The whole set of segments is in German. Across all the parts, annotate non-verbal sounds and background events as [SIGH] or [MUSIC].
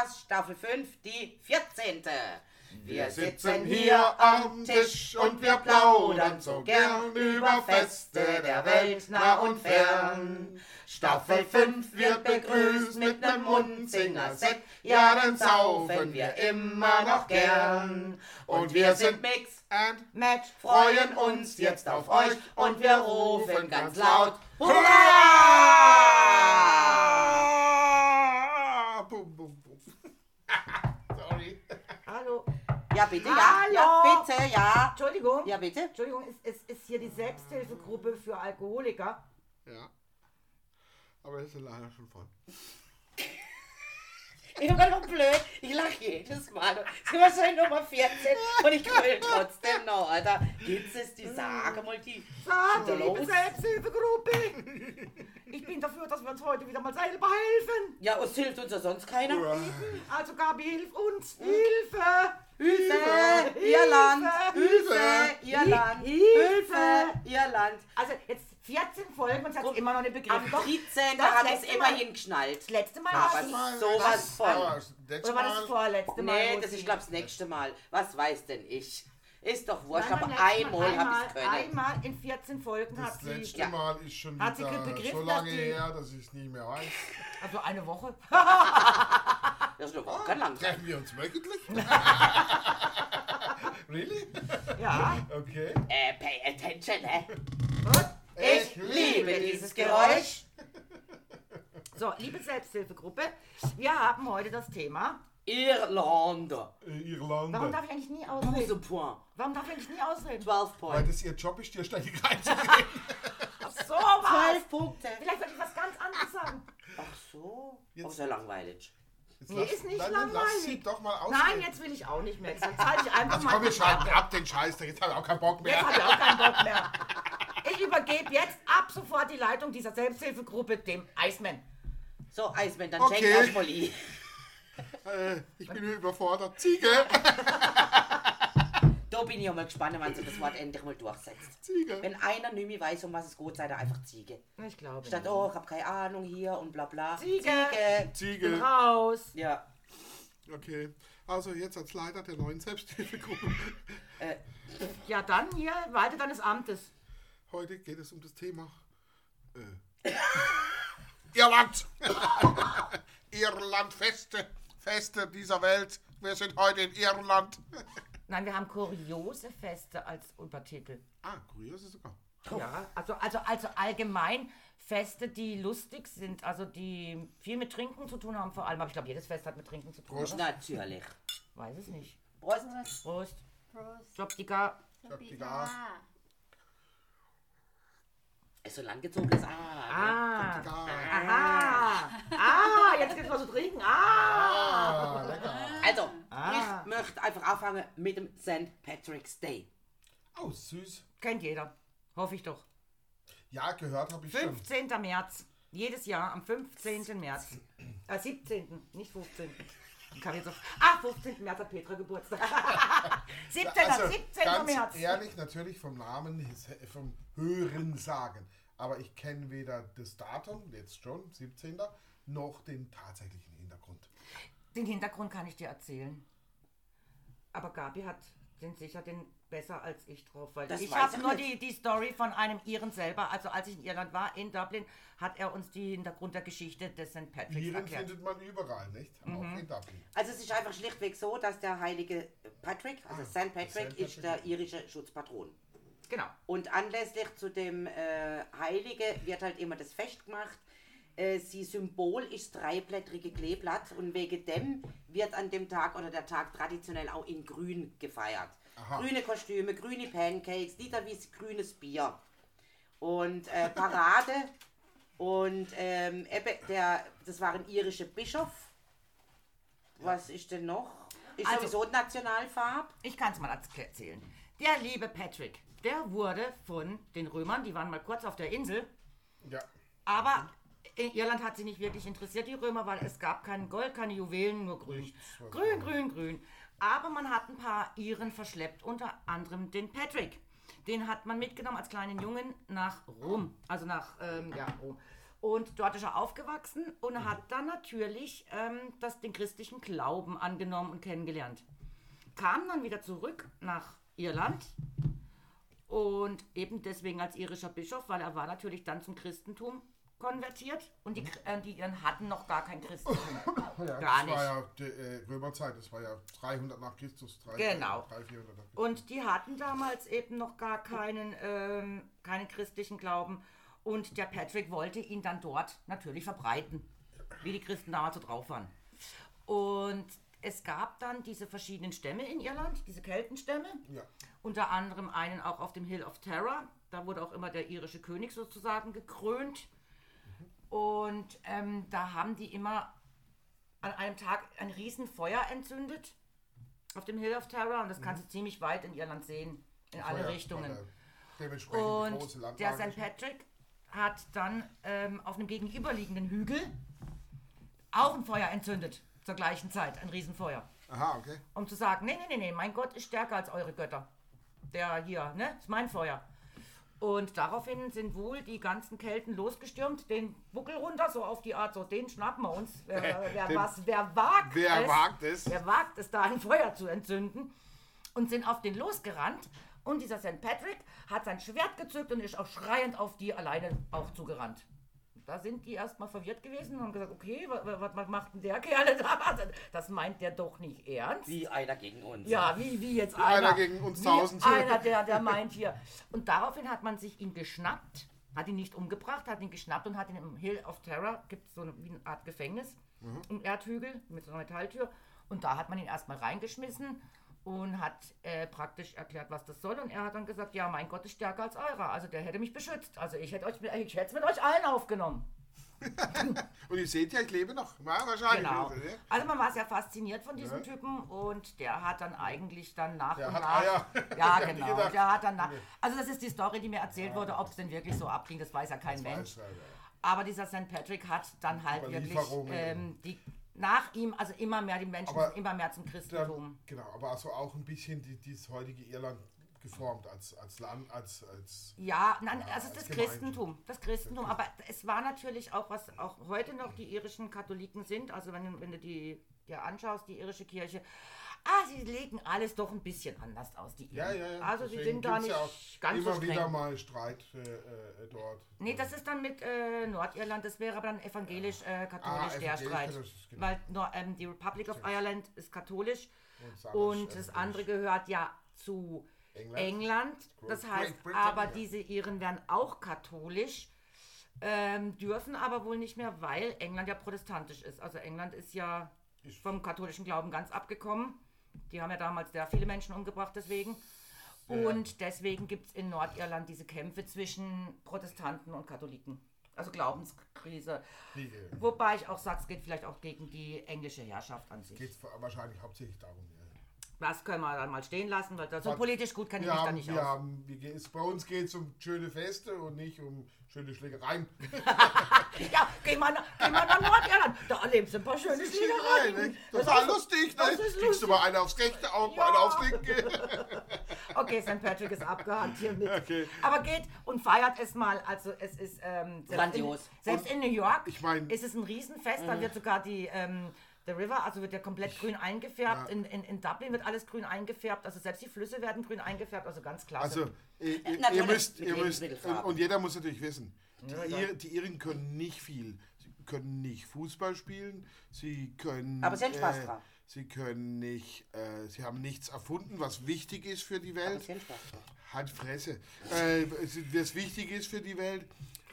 Podcast, Staffel 5, die 14. Wir sitzen hier am Tisch und wir plaudern so gern über Feste der Welt nah und fern. Staffel 5 wird begrüßt mit nem Mundsinger-Sekt, ja, dann saufen wir immer noch gern. Und wir sind Mix and Match, freuen uns jetzt auf euch und wir rufen ganz laut Hurra! Bum, bum, bum. Sorry. Hallo. Ja, bitte, ja. Hallo. Ja, bitte, ja. Entschuldigung. Ja, bitte. Entschuldigung, es, es ist hier die Selbsthilfegruppe für Alkoholiker. Ja. Aber das ist leider schon voll. Ich bin gerade noch blöd. Ich lache jedes Mal. Es ist wahrscheinlich Nummer 14 und ich grüll trotzdem noch, Alter. Gibt's es die Sage mal die? Sag, So liebe. Selbsthilfegruppe. Ich bin dafür, dass wir uns heute wieder mal selber helfen. Ja, uns hilft uns ja sonst keiner. Also Gabi, hilf uns. Hilfe. Hilfe, Irland, Hilfe. Irland, Hilfe. Irland. Also jetzt 14 Folgen und sie hat immer noch nicht begriffen. Am Doch, 13. das habe ich es letzte immerhin Mal- geschnallt. Das letzte Mal war. Mal- sowas das- von. das letzte Oder war das vorletzte Mal? Nee, das ist, glaube das nächste Mal. Was weiß denn ich? Ist doch wurscht, aber einmal Mal- habe ich es können. Einmal in 14 Folgen hat Das sie. letzte Ja. Mal ist schon Hat wieder so lange her, dass ich es nicht mehr weiß. Also eine Woche. [LAUGHS] Das ist doch kein lang. Treffen wir uns wöchentlich? [LAUGHS] [LAUGHS] really? Ja. Okay. Äh, pay attention, hä? Und? Ich liebe dieses Geräusch. So, liebe Selbsthilfegruppe, wir haben heute das Thema. Irlander. Äh, Irlande. Warum darf ich eigentlich nie ausreden? Busepoint. Warum darf ich eigentlich nie ausreden? 12 Weil Point. das ihr Job ist, dir ständig reinzugehen. [LAUGHS] So was. 12 Punkte. Vielleicht wollte ich was ganz anderes sagen. Ach so. Jetzt- ist ja langweilig. Jetzt Nee, ist nicht nein, nein, Lass langweilig. sie doch mal aus. Nein, jetzt will ich auch nicht mehr. Jetzt halte ich einfach Also mal komm, wir schalten ab den Scheiß, jetzt habe ich auch keinen Bock Jetzt mehr. habe ich auch keinen Bock mehr. Ich übergebe jetzt ab sofort die Leitung dieser Selbsthilfegruppe dem Iceman. So, Eismann, dann Okay. schenk erstmal ein. Äh, ich bin überfordert. Ziege! [LAUGHS] Da bin ich ja mal gespannt, wann sich das Wort endlich mal durchsetzt. Ziege! Wenn einer nicht mehr weiß, um was es geht, sei er einfach Ziege. Ich glaube. Statt, oh, ich hab keine Ahnung hier und bla bla. Ziege. Ziege. Ziege! Raus. Ja. Okay. Also jetzt als Leiter der neuen Selbsthilfegruppe. Ja, dann hier, weiter deines Amtes. Heute geht es um das Thema äh, Irland. [LAUGHS] Irlandfeste. Feste dieser Welt. Wir sind heute in Irland. Nein, wir haben kuriose Feste als Untertitel. ah, kurios ist sogar. Ja, also, also, also allgemein Feste, die lustig sind, also die viel mit Trinken zu tun haben vor allem. Aber ich glaube, jedes Fest hat mit Trinken zu tun. Prost. Oder? Natürlich. Weiß es nicht. Prost. Prost. Prost. Jobdiga. Gas. Ist so langgezogenes Ah. Ah. Gas. Aha. Ah, jetzt gibt's was zu trinken. Ah. Ah, lecker. Also, Ah. ich möchte einfach anfangen mit dem St. Patrick's Day. Oh, süß. Kennt jeder. Hoffe ich doch. Ja, gehört habe ich schon. 15. März. Jedes Jahr am 15. März. Äh, 17. Nicht 15. Ich kann jetzt auf. Ah, 15. März hat Petra Geburtstag. [LAUGHS] 17. Also, 17. ganz März. ehrlich, natürlich vom Namen, vom Hören sagen. Aber ich kenne weder das Datum, jetzt schon, 17. noch den tatsächlichen Hintergrund. Den Hintergrund kann ich dir erzählen. Aber Gabi hat den sicher den besser als ich drauf, weil Das ich habe nur die, die Story von einem Iren selber. Also als ich in Irland war, in Dublin, hat er uns die Hintergrund der Geschichte des St. Patrick's Iren erklärt. findet man überall, nicht? Auch Mhm. in Dublin. Also es ist einfach schlichtweg so, dass der heilige Patrick, also Ah, St. Patrick, St. ist der Patrick. irische Schutzpatron. Genau. Und anlässlich zu dem äh, Heilige wird halt immer das Fest gemacht. Äh, sie Symbol ist dreiblättrige Kleeblatt und wegen dem wird an dem Tag oder der Tag traditionell auch in Grün gefeiert. Aha. Grüne Kostüme, grüne Pancakes, literweise grünes Bier und äh, Parade und ähm, der, das war ein irischer Bischof. Was ist denn noch? Ist Also- sowieso die Nationalfarbe. Ich kann es mal erzählen. Der liebe Patrick, der wurde von den Römern, die waren mal kurz auf der Insel, Ja. aber Irland hat sie nicht wirklich interessiert, die Römer, weil es gab kein Gold, keine Juwelen, nur grün. Grün, grün, grün. Aber man hat ein paar Iren verschleppt, unter anderem den Patrick. Den hat man mitgenommen als kleinen Jungen nach Rom, also nach ähm, ja, Rom. Und dort ist er aufgewachsen und hat dann natürlich ähm, das, den christlichen Glauben angenommen und kennengelernt. Kam dann wieder zurück nach Irland und eben deswegen als irischer Bischof, weil er war natürlich dann zum Christentum konvertiert und die, äh, die Iren hatten noch gar kein Christentum. [LAUGHS] Ja, Gar das nicht. war ja die äh, Römerzeit, das war ja 300 nach Christus. 300, Genau. 300, 400 nach Christus. Und die hatten damals eben noch gar keinen, ähm, keinen christlichen Glauben. Und der Patrick wollte ihn dann dort natürlich verbreiten, wie die Christen damals so drauf waren. Und es gab dann diese verschiedenen Stämme in Irland, diese Keltenstämme. Ja. Unter anderem einen auch auf dem Hill of Terror. Da wurde auch immer der irische König sozusagen gekrönt. Und ähm, da haben die immer an einem Tag ein Riesenfeuer entzündet auf dem Hill of Terror. Und das kannst du ziemlich weit in Irland sehen, in alle Mhm. Feuer, Richtungen. er Dementsprechend große Und der St. Patrick hat dann ähm, auf einem gegenüberliegenden Hügel auch ein Feuer entzündet. Zur gleichen Zeit, ein Riesenfeuer. Aha, okay. Um zu sagen, nee, nee, nee, nee, mein Gott ist stärker als eure Götter. Der hier, ne, ist mein Feuer. Und daraufhin sind wohl die ganzen Kelten losgestürmt, den Buckel runter, so auf die Art, so den schnappen wir uns. Wer, [LAUGHS] wer, was, wer wagt Wer es, wagt es? Wer wagt es, da ein Feuer zu entzünden? Und sind auf den losgerannt. Und dieser St. Patrick hat sein Schwert gezückt und ist auch schreiend auf die alleine auch zugerannt. Da sind die erstmal verwirrt gewesen und haben gesagt, okay, was, was macht denn der Kerl da? [LAUGHS] Das meint der doch nicht ernst. Wie einer gegen uns. Ja, wie, wie jetzt einer einer. gegen uns wie tausend. Einer, der, der meint hier. Und daraufhin hat man sich ihn geschnappt, hat ihn nicht umgebracht, hat ihn geschnappt und hat ihn im Hill of Terror, gibt es so eine, wie eine Art Gefängnis, Mhm. im Erdhügel mit so einer Metalltür. Und da hat man ihn erstmal reingeschmissen und hat äh, praktisch erklärt, was das soll. Und er hat dann gesagt, ja, mein Gott ist stärker als eurer. Also der hätte mich beschützt. Also ich hätte euch, ich hätte es mit euch allen aufgenommen. [LAUGHS] Und ihr seht ja, ich lebe noch. Ja, wahrscheinlich. Genau. Also, ne? Also man war sehr fasziniert von diesem Ja. Typen und der hat dann eigentlich dann nach Der und hat nach. Eier. Ja, [LAUGHS] Ich [LAUGHS] hab genau. gedacht. Der hat dann nach, also das ist die Story, die mir erzählt wurde, ob es denn wirklich so abging, das weiß ja kein Mensch. Ja, ja. Aber dieser St. Patrick hat dann halt wirklich ähm, die nach ihm, also immer mehr die Menschen Aber immer mehr zum Christentum. genau, aber also auch ein bisschen die, dieses heutige Irland geformt als, als Land, als, als Ja, nein, Ja, also als das Gemeinde. Christentum, das Christentum. Aber es war natürlich auch, was auch heute noch die irischen Katholiken sind. Also wenn, du- wenn du die dir anschaust, die irische Kirche, ah, sie legen alles doch ein bisschen anders aus, die ja, Iren. ja, ja. Also sie deswegen sind da nicht ja auch ganz immer so wieder streng. mal Streit äh, äh, dort. Nee, das ist dann mit äh, Nordirland, das wäre aber dann evangelisch-katholisch Ah, der Streit. genau. Weil Nor ähm, die Republic of Ireland ist katholisch Und das andere und das andere gehört ja zu England. England. Das heißt, Britain, aber diese Iren werden auch katholisch, ähm, dürfen aber wohl nicht mehr, weil England ja protestantisch ist. Also England ist ja vom katholischen Glauben ganz abgekommen. Die haben ja damals sehr viele Menschen umgebracht deswegen. Und deswegen gibt es in Nordirland diese Kämpfe zwischen Protestanten und Katholiken. Also Glaubenskrise. Kriege. Wobei ich auch sage, es geht vielleicht auch gegen die englische Herrschaft an sich. Geht wahrscheinlich hauptsächlich darum. Ja. Das können wir dann mal stehen lassen, weil das so politisch gut kann ich mich da haben, nicht wir aus. haben, wir gehen, bei uns geht es um schöne Feste und nicht um schöne Schlägereien. [LAUGHS] Ja, geh mal, nach- geh mal nach Nordirland. Da erlebst du ein paar schöne Schlägereien. ne? Total lustig, das ne? ist Kriegst lustig. du mal eine aufs rechte Auge, Ja. eine aufs linke. [LAUGHS] Okay, St. Patrick ist abgehakt hiermit. Okay. Aber geht und feiert es mal. Also es ist ähm, selbst Grandios. In, selbst in New York Ich mein- ist es ein Riesenfest. Da wird sogar die ähm, The River, also wird ja komplett grün eingefärbt. Ja. In, in, in Dublin wird alles grün eingefärbt. Also selbst die Flüsse werden grün eingefärbt. Also ganz klasse. Also, ihr, ihr, ihr müsst, ihr müsst, und, jeder muss natürlich wissen, die. Ir, die Iren können nicht viel. Sie können nicht Fußball spielen, sie können... Aber sie haben Spaß dran. Sie können nicht, äh, sie haben nichts erfunden, was wichtig ist für die Welt. dran. Halt Fresse. Äh, das wichtig ist für die Welt.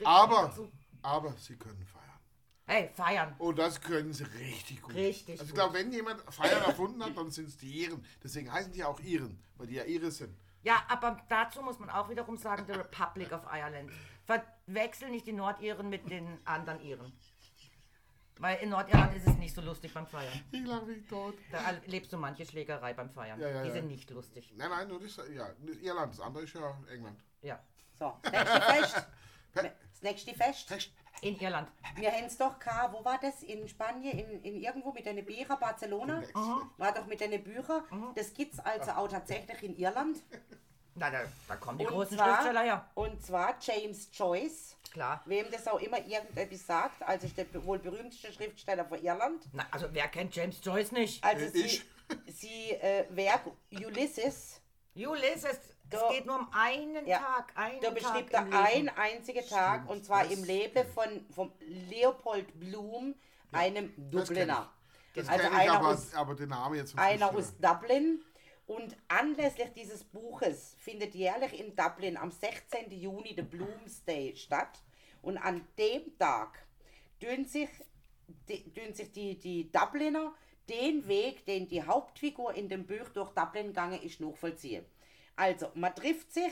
Aber, aber sie können feiern. Hey, feiern. Und das können sie richtig gut. Richtig Also ich glaube, wenn jemand Feiern erfunden hat, dann sind es die Iren. Deswegen heißen die auch Iren, weil die ja Ire sind. Ja, aber dazu muss man auch wiederum sagen, the Republic of Ireland. Verwechsel nicht die Nordiren mit den anderen Iren. Weil in Nordirland ist es nicht so lustig beim Feiern. Ich lache mich tot. Da erlebst du manche Schlägerei beim Feiern. Ja, ja, die ja. sind nicht lustig. Nein, nein, nur das, ja, Irland. Das andere ist ja England. Ja. So, das nächste Fest. Das nächste Fest. Fest. In Irland. Wir haben es doch gehabt, wo war das? In Spanien, in, in irgendwo mit den Büchern, Barcelona? Nächste. War doch mit den Büchern. Das gibt es also auch tatsächlich in Irland. [LAUGHS] Na, da, da kommen die Und großen zwar- Schriftsteller her. Und zwar James Joyce. Klar. Wem das auch immer irgendetwas sagt, also ist der wohl berühmteste Schriftsteller von Irland. Na, also wer kennt James Joyce nicht? Also Äh, sie, ich. sie äh, Werk Ulysses, Ulysses, Da- es geht nur um einen Ja. Tag, einen da beschrieb Tag er im ein Leben. einziger Tag und zwar im Leben von vom Leopold Bloom, einem Das kenn Dubliner. Das Also kenn ich, einer aber, aus- aber den Namen jetzt einer aus Dublin. Und anlässlich dieses Buches findet jährlich in Dublin am 16. Juni der Bloomsday statt. Und an dem Tag tun sich, die, tun sich die, die Dubliner den Weg, den die Hauptfigur in dem Buch durch Dublin gegangen ist, nachvollziehen. Also, man trifft sich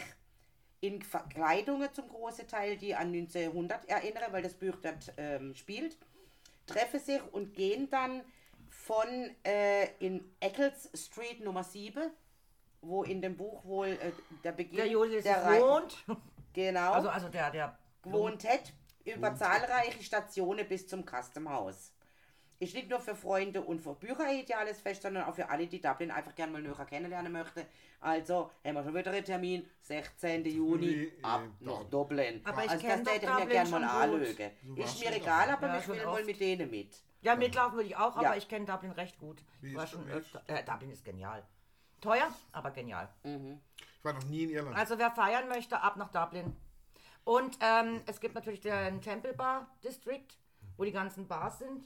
in Verkleidungen zum großen Teil, die an 1900 erinnern, weil das Buch dort ähm, spielt, treffen sich und gehen dann von äh, in Eccles Street Nummer 7, wo in dem Buch wohl äh, der Beginn Der Ulysses der wohnt. genau, Also, also der, der gewohnt hat, über zahlreiche Stationen bis zum Custom House. Ist nicht nur für Freunde und für Bücher ein ideales Fest, sondern auch für alle, die Dublin einfach gerne mal näher kennenlernen möchten. Also haben wir schon wieder einen Termin, 16. Juni, ab nach Dublin. Aber ich also das hätte ich mir Dublin gerne mal anschauen. Ist mir egal, aber Ja, ich will mal mit denen mit. Ja, mitlaufen würde ich auch, Ja. aber ich kenne Dublin recht gut. Wie Ich war schon öfter. Äh, Dublin ist genial. Teuer, aber genial. Ich war noch nie in Irland. Also wer feiern möchte, ab nach Dublin. Und ähm, es gibt natürlich den Temple Bar District, wo die ganzen Bars sind.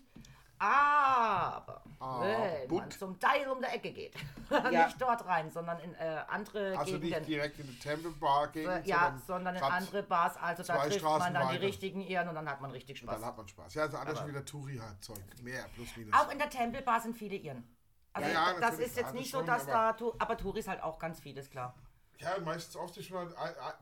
Aber wenn but- man zum Teil um die Ecke geht, [LAUGHS] Ja. nicht dort rein, sondern in äh, andere also nicht Gegenden. direkt in die Temple Bar gehen, Äh, ja, sondern in andere Bars. Also da trifft Straßen man dann die weiter. richtigen Ehren und dann hat man richtig Spaß. Dann hat man Spaß. Ja, also schon wieder Touri-Zeug. Mehr, plus minus. Auch in der Temple Bar sind viele Iren. Also Ja, ja, das ist jetzt nicht das so, schon, dass aber- da, aber Touris halt auch ganz vieles, klar. Ja, meistens oft ist man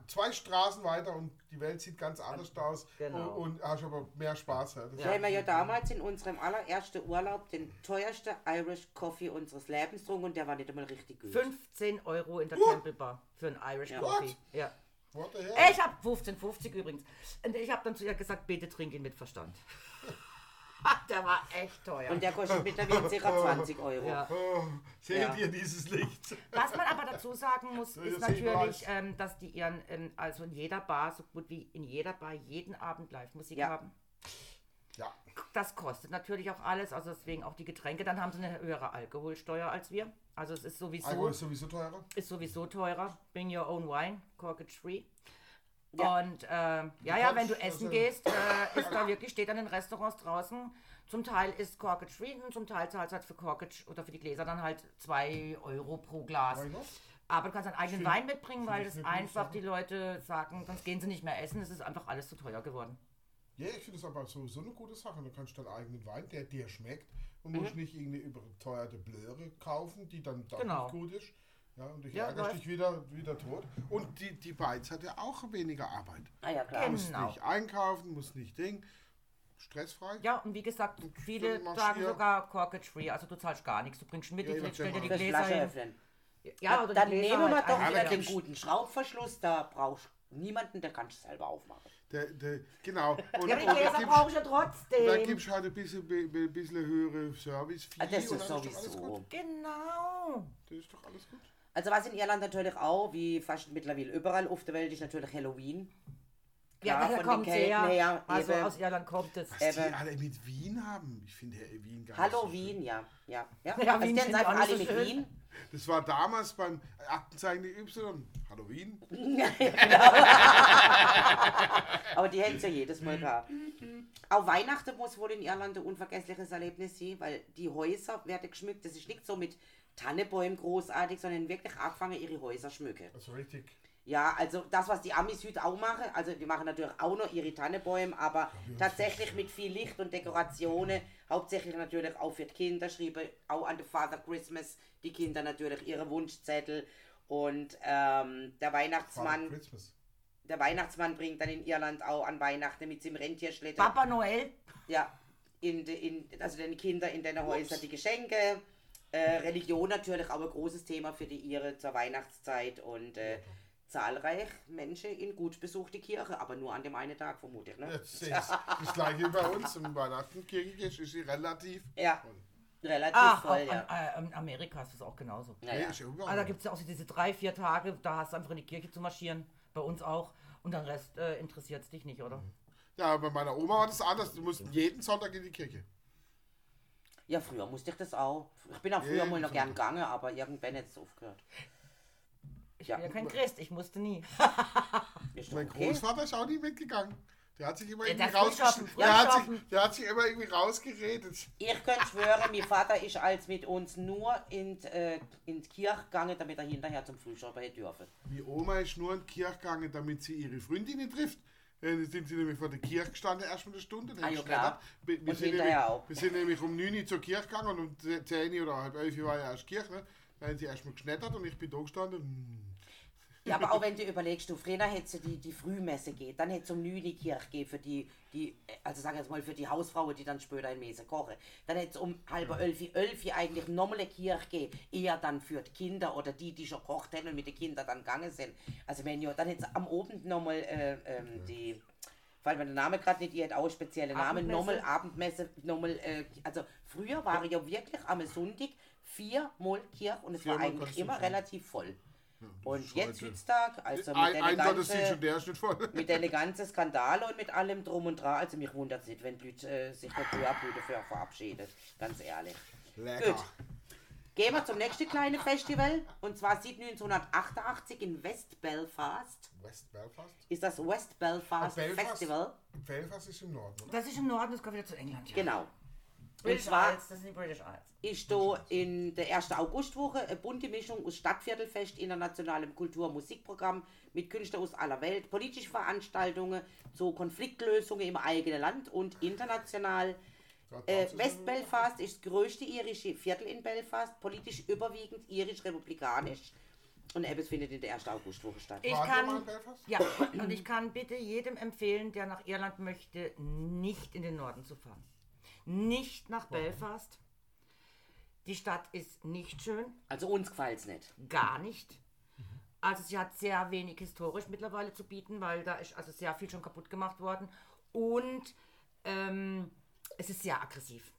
zwei Straßen weiter und die Welt sieht ganz anders aus Genau. und, und hast aber mehr Spaß. Ja. Das Da haben wir ja damals in unserem allerersten Urlaub den teuersten Irish Coffee unseres Lebens getrunken und der war nicht einmal richtig gut. 15 Euro in der What? Temple Bar für einen Irish Ja. Coffee. What? Ja. What the hell? Ich habe 15,50 übrigens. Und ich habe dann zu ihr gesagt, bitte trink ihn mit Verstand. [LAUGHS] der war echt teuer. Und der kostet mittlerweile ca. 20 Euro. ja. Oh, seht Ja. ihr dieses Licht? Was man aber dazu sagen muss, Ja, ist natürlich, ähm, dass die ihren, ähm, also in jeder Bar, so gut wie in jeder Bar, jeden Abend Live-Musik Ja. haben. Ja. Das kostet natürlich auch alles, also deswegen auch die Getränke. Dann haben sie eine höhere Alkoholsteuer als wir. Also es ist sowieso, Alkohol ist sowieso teurer. ist sowieso teurer. Bring your own wine, corkage free. Ja. Und ähm, ja, ja, wenn du essen also- gehst, äh, ist da wirklich, steht an den Restaurants draußen, zum Teil ist Corkage free und zum Teil zahlst du halt für Corkage oder für die Gläser dann halt 2 Euro pro Glas. Aber du kannst einen eigenen Find- Wein mitbringen, weil das einfach die Leute sagen, sonst gehen sie nicht mehr essen, es ist einfach alles zu teuer geworden. Ja, ich finde das aber so, so eine gute Sache. Du kannst deinen eigenen Wein, der dir schmeckt, und Mhm. musst nicht irgendeine überteuerte Blöre kaufen, die dann doch Genau. nicht gut ist. Ja, und dich Ja, läuft. dich wieder, wieder tot. Und die, die Beiz hat ja auch weniger Arbeit. Ah ja, klar. Genau. Musst nicht einkaufen, musst nicht Ding. Stressfrei. Ja, und wie gesagt, viele sagen du sogar Corkage free, also du zahlst gar nichts, du bringst mit, Ja, die ich stell dir die Gläser Flasche hin. öffnen. Ja, oder dann Gläser nehmen wir halt doch wieder da den guten Schraubverschluss, da brauchst du niemanden, der kannst du selber aufmachen. Der, der, genau. [LAUGHS] Und, Ja, die da Gläser brauche ich ja Da trotzdem. gibst du halt ein bisschen, bi- bi- bisschen höhere service Ah, das ist sowieso. gut. Genau. Das ist doch alles gut. Also was in Irland natürlich auch, wie fast mittlerweile überall auf der Welt, ist natürlich Halloween. Ja, Klar, da von kommt Kelten her. her, Also eben. aus Irland kommt es. Was die Eben. alle mit Wien haben. Ich finde ja Wien gar nicht so Halloween, schön. ja. Ja, ja. Ja, also Wien die sind einfach alle so mit schön. Wien. Das war damals beim Aktenzeichen Y. Halloween. [LAUGHS] Aber die hätten es ja jedes Mal gehabt. Auch Weihnachten muss wohl in Irland ein unvergessliches Erlebnis sein, weil die Häuser werden geschmückt. Das ist nicht so mit Tannebäumen großartig, sondern wirklich angefangen, ihre Häuser schmücken. Also richtig. Ja, also das, was die Amis heute auch machen, also die machen natürlich auch noch ihre Tannenbäume, aber tatsächlich mit viel Licht und Dekorationen, hauptsächlich natürlich auch für die Kinder, schrieben auch an the Father Christmas die Kinder natürlich ihre Wunschzettel. Und ähm, der Weihnachtsmann, der Weihnachtsmann bringt dann in Irland auch an Weihnachten mit seinem Rentierschlitten, Papa Noel. ja, in, de, in, also den Kindern in den Häusern die Geschenke. Äh, Religion natürlich auch ein großes Thema für die Ihre zur Weihnachtszeit. Und äh, zahlreich Menschen in gut besuchte Kirche, aber nur an dem einen Tag vermutlich. Ne? Jetzt sehe ich's. Das gleiche wie bei uns. Im Weihnachten Kirche ist sie relativ Ja. voll. Relativ Ach, voll, auch ja. an, äh, in Amerika ist das auch genauso. Ja, Nee, ja. ist ja. Also da gibt es ja auch so diese drei, vier Tage, da hast du einfach in die Kirche zu marschieren. Bei uns auch. Und den Rest äh, interessiert es dich nicht, oder? ja, bei meiner Oma war das anders. Die mussten jeden Sonntag in die Kirche. ja, früher musste ich das auch. Ich bin auch früher Jeden mal noch gern gegangen, aber irgendwann es aufgehört. Ich Ja. bin ja kein Christ, ich musste nie. [LAUGHS] Mein okay. Großvater ist auch nie mitgegangen. Der hat sich immer Ja, irgendwie der ist rausgesch- früh der, hat sich, der hat sich immer irgendwie rausgeredet. Ich könnte schwören, mein Vater ist als mit uns nur in, die, äh, in die Kirche gegangen, damit er hinterher zum Frühschoppen hätte dürfen. Die Oma ist nur in die Kirche gegangen, damit sie ihre Freundinnen trifft. Äh, Dann sind sie nämlich vor der Kirche gestanden, erst mal eine Stunde. dann Ah, ja, klar. Wir, wir, Und sind hinterher nämlich, auch. wir sind nämlich um 9 Uhr zur Kirche gegangen und um 10 Uhr oder halb 11 Uhr war ja erst Kirche. Ne? Dann haben sie erst mal geschneddert und ich bin da gestanden. hm. Ja, aber auch wenn du überlegst, du früher hätte die, die Frühmesse geht, dann hätte es um 9 Uhr die Kirche gehen für die, die, also sag jetzt mal für die Hausfrauen, die dann später in Messe kochen. Dann hätte es um halb elf, elf Uhr eigentlich nochmal eine Kirche gehen, eher dann für die Kinder oder die, die schon kocht hätten und mit den Kindern dann gegangen sind. Also wenn ja, dann hätte es am Abend nochmal äh, ähm, die, weil mir der Name gerade nicht, die hat auch spezielle Namen, nochmal Abendmesse, nochmal, äh, also früher war ja wirklich am Sonntag viermal Kirche und es war Viermal eigentlich konntest du immer relativ voll. Und ist jetzt heutzutage, also mit Ein, den ein und nicht voll. mit den ganzen Skandale und mit allem drum und dran, also mich wundert es nicht, wenn Leute äh, sich der Blüte für verabschiedet, ganz ehrlich. Lecker. Gut. Gehen wir zum nächsten kleinen Festival und zwar seit 1988 in West Belfast West Belfast? ist das West Belfast, Belfast? Festival. Belfast ist im Norden, oder? Das ist im Norden, das kommt wieder zu England. Ja. Genau. Und British zwar Isles, das sind die British Isles. ist da in der 1. Augustwoche eine bunte Mischung aus Stadtviertelfest, internationalem Kultur- und Musikprogramm mit Künstlern aus aller Welt, politische Veranstaltungen zu Konfliktlösungen im eigenen Land und international. Äh, West Belfast ist das größte irische Viertel in Belfast, politisch überwiegend irisch-republikanisch. Und es findet in der 1. Augustwoche statt. Ich kann, Belfast? ja, und ich kann bitte jedem empfehlen, der nach Irland möchte, nicht in den Norden zu fahren. Nicht nach Belfast. Die Stadt ist nicht schön, Also uns gefällt es nicht. gar nicht. Also sie hat sehr wenig historisch mittlerweile zu bieten, weil da ist also sehr viel schon kaputt gemacht worden. Und ähm, es ist sehr aggressiv.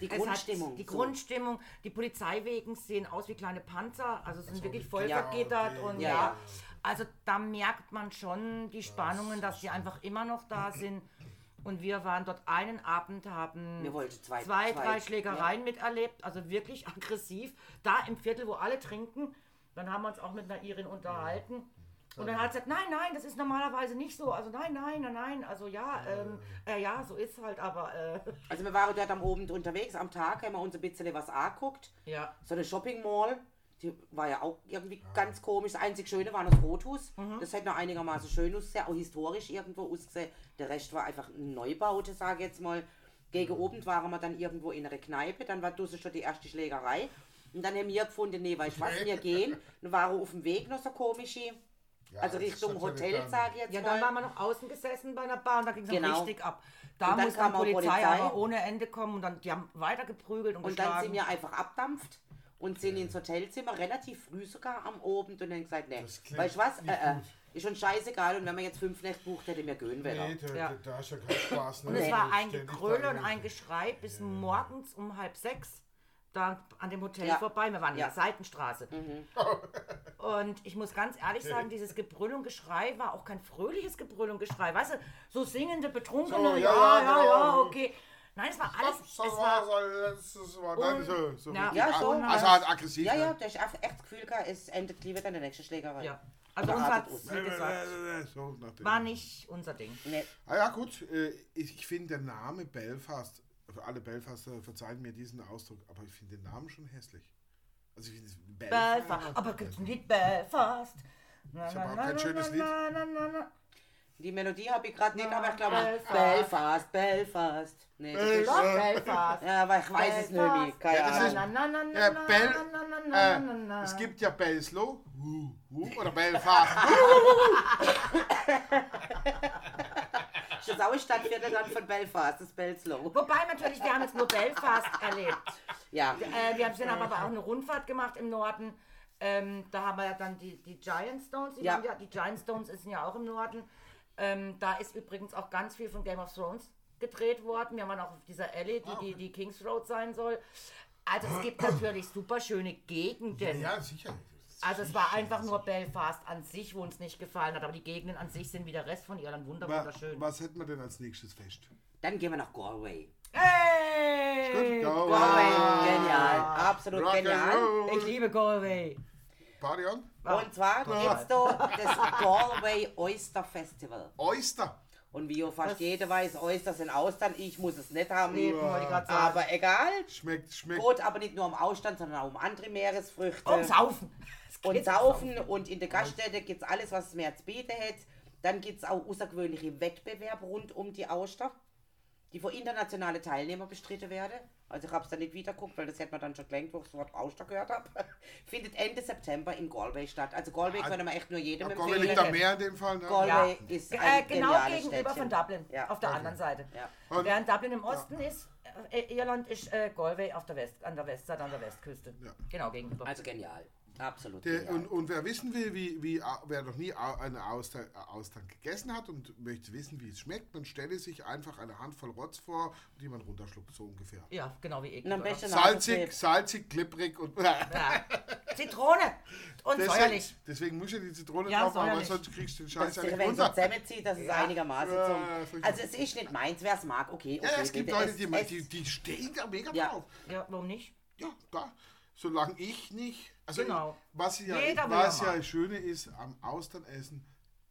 Die Es hat Grundstimmung. Die so. Grundstimmung, die Polizeiwegen sehen aus wie kleine Panzer, also sind wirklich voll Ja, vergittert okay. und Ja, ja, ja. Also da merkt man schon die Spannungen, dass die einfach immer noch da sind. Und wir waren dort einen Abend, haben zwei- zwei, drei Schlägereien miterlebt, also wirklich [LAUGHS] aggressiv. Da im Viertel, wo alle trinken, dann haben wir uns auch mit einer Irin unterhalten. Und dann hat sie gesagt, nein, nein, das ist normalerweise nicht so. Also nein, nein, nein, nein. Also ja, ähm, äh, ja, so ist halt, aber äh, Also wir waren dort am Abend unterwegs, am Tag haben wir uns ein bisschen was angeguckt. ja. So eine Shopping Mall, die war ja auch irgendwie ganz komisch. Das einzig Schöne war das Rothaus. Das hätte noch einigermaßen schön ausgesehen, auch historisch irgendwo ausgesehen. Der Rest war einfach ein Neubaute, sage ich jetzt mal. Gegen Abend waren wir dann irgendwo in einer Kneipe, dann war draußen schon die erste Schlägerei. Und dann haben wir gefunden, nee, weißt du was, wir gehen. Dann waren auf dem Weg noch so komische, Ja, also das Richtung Hotel, dann- sage ich jetzt Ja, mal. dann waren wir noch außen gesessen bei einer Bar und da ging es Genau. richtig ab. Da Und dann muss dann auch Polizei, Polizei. aber ohne Ende kommen und dann die haben weiter geprügelt und, Und dann geschlagen. sind wir einfach abdampft und sind ins Hotelzimmer, relativ früh sogar am Abend und haben gesagt, nee, weißt du was, äh, äh, ist schon scheißegal und wenn wir jetzt fünf Nächte bucht, hätte mir gehen Nee, wollen. da, Ja. da ist ja kein Spaß. Ne? und es war ein da und ein. Geschrei bis morgens um halb sechs da an dem Hotel Ja. vorbei. Wir waren in Ja. Mhm. der [LAUGHS] Seitenstraße. Und ich muss ganz ehrlich sagen, dieses Gebrüll und Geschrei war auch kein fröhliches Gebrüll und Geschrei. Weißt du, so singende, betrunkene, So, ja, ja, ja, ja, ja, okay. Nein, es war alles, So, es so, war so, das war Un- so, so Ja. Ja, schon. Also halt aggressiv. Ja, ne? ja, da ist einfach echt das Gefühl gehabt, es endet lieber dann der nächste Schlägerei. Ja. Also uns hat wie gesagt, So war nicht unser Ding. Nee. Ah ja, gut. äh, Ich, finde der Name Belfast, für alle Belfaster verzeihen mir diesen Ausdruck, aber ich finde den Namen schon hässlich. Also ich finde es Belfast. Aber gibt's ein Lied Belfast? Na, Ich hab na, auch na, kein na, schönes Lied. na, na, na, na. Die Melodie habe ich gerade nicht, aber ich glaube, Belfast. Belfast, Belfast. Nee, das ist, Doch, Belfast. ja, aber ich weiß es nicht mehr. Keine Ahnung. ist- Na, na, na, na, Ja, na, Bel, na, na, na, na, äh, na. es gibt ja Belslow uh, uh, oder Belfast. [LAUGHS] [LAUGHS] Das auch Stadtviertel dann von Belfast, das Belslow. Wobei natürlich, wir haben jetzt nur Belfast erlebt. Ja. Äh, wir haben dann aber auch eine Rundfahrt gemacht im Norden. Ähm, da haben wir ja dann die, die Giant Stones. Die, Ja. ja, die Giant Stones sind ja auch im Norden. Ähm, da ist übrigens auch ganz viel von Game of Thrones gedreht worden. Wir waren auch auf dieser Alley, die, die, die Kings Road sein soll. Also es gibt natürlich super schöne Gegenden. Ja, sicher. Also es war einfach nur Belfast an sich, wo uns nicht gefallen hat, aber die Gegenden an sich sind wie der Rest von Irland wunderschön. Was hätten wir denn als nächstes Fest? Dann gehen wir nach Galway. Hey! Galway, genial. Absolut Rock genial. Ich liebe Galway. Party on? Und zwar gibt's da das Galway Oyster Festival. Oyster. Und wie ihr fast jeder weiß, Oyster sind Austern. Ich muss es nicht haben. Sagen. Aber egal. Schmeckt, schmeckt. Geht aber nicht nur um Ausstand, sondern auch um andere Meeresfrüchte. Und saufen. Es und geht saufen und in der Gaststätte gibt es alles, was es mehr zu bieten hat. Dann gibt es auch außergewöhnliche Wettbewerbe rund um die Auster, die von internationalen Teilnehmern bestritten werden. Also ich habe es dann nicht wieder geguckt, weil das hätte man dann schon gelenkt, wo ich das Wort Auster gehört habe. [LAUGHS] Findet Ende September in Galway statt. Also Galway können wir echt nur jedem Galway empfehlen. liegt da mehr in dem Fall. Ne? Galway Ja. ist Äh, ein genau geniales gegenüber Städtchen. von Dublin, Ja. auf der anderen Seite. Ja. Und- Während Dublin im Osten ist, äh, Irland ist äh, Galway auf der West, an der Westseite, an der Westküste. Ja. Genau gegenüber. Also genial. Absolut Der, und, und wer wissen will, wie, wie, wer noch nie au- eine Austern, Austern gegessen hat und möchte wissen, wie es schmeckt, man stelle sich einfach eine Handvoll Rotz vor, die man runterschluckt, so ungefähr. ja, genau wie ich. Salzig, salzig, klipprig und. Ja. Zitrone und Deswegen, säuerlich. deswegen muss ja die Zitrone Ja, drauf machen, weil sonst kriegst du den Scheiß es ja nicht wenn so runter. zusammenzieht, dass es einigermaßen Ja, zum... furchtbar. Also es ist nicht meins, wer es mag, okay. okay Ja, es gibt bitte. Leute, Es- die, es- die, die stehen da mega Ja. drauf. Ja, warum nicht? Ja, da. Solange ich nicht. Also Genau. was ja, Jeder was ja das Schöne ist am Austernessen,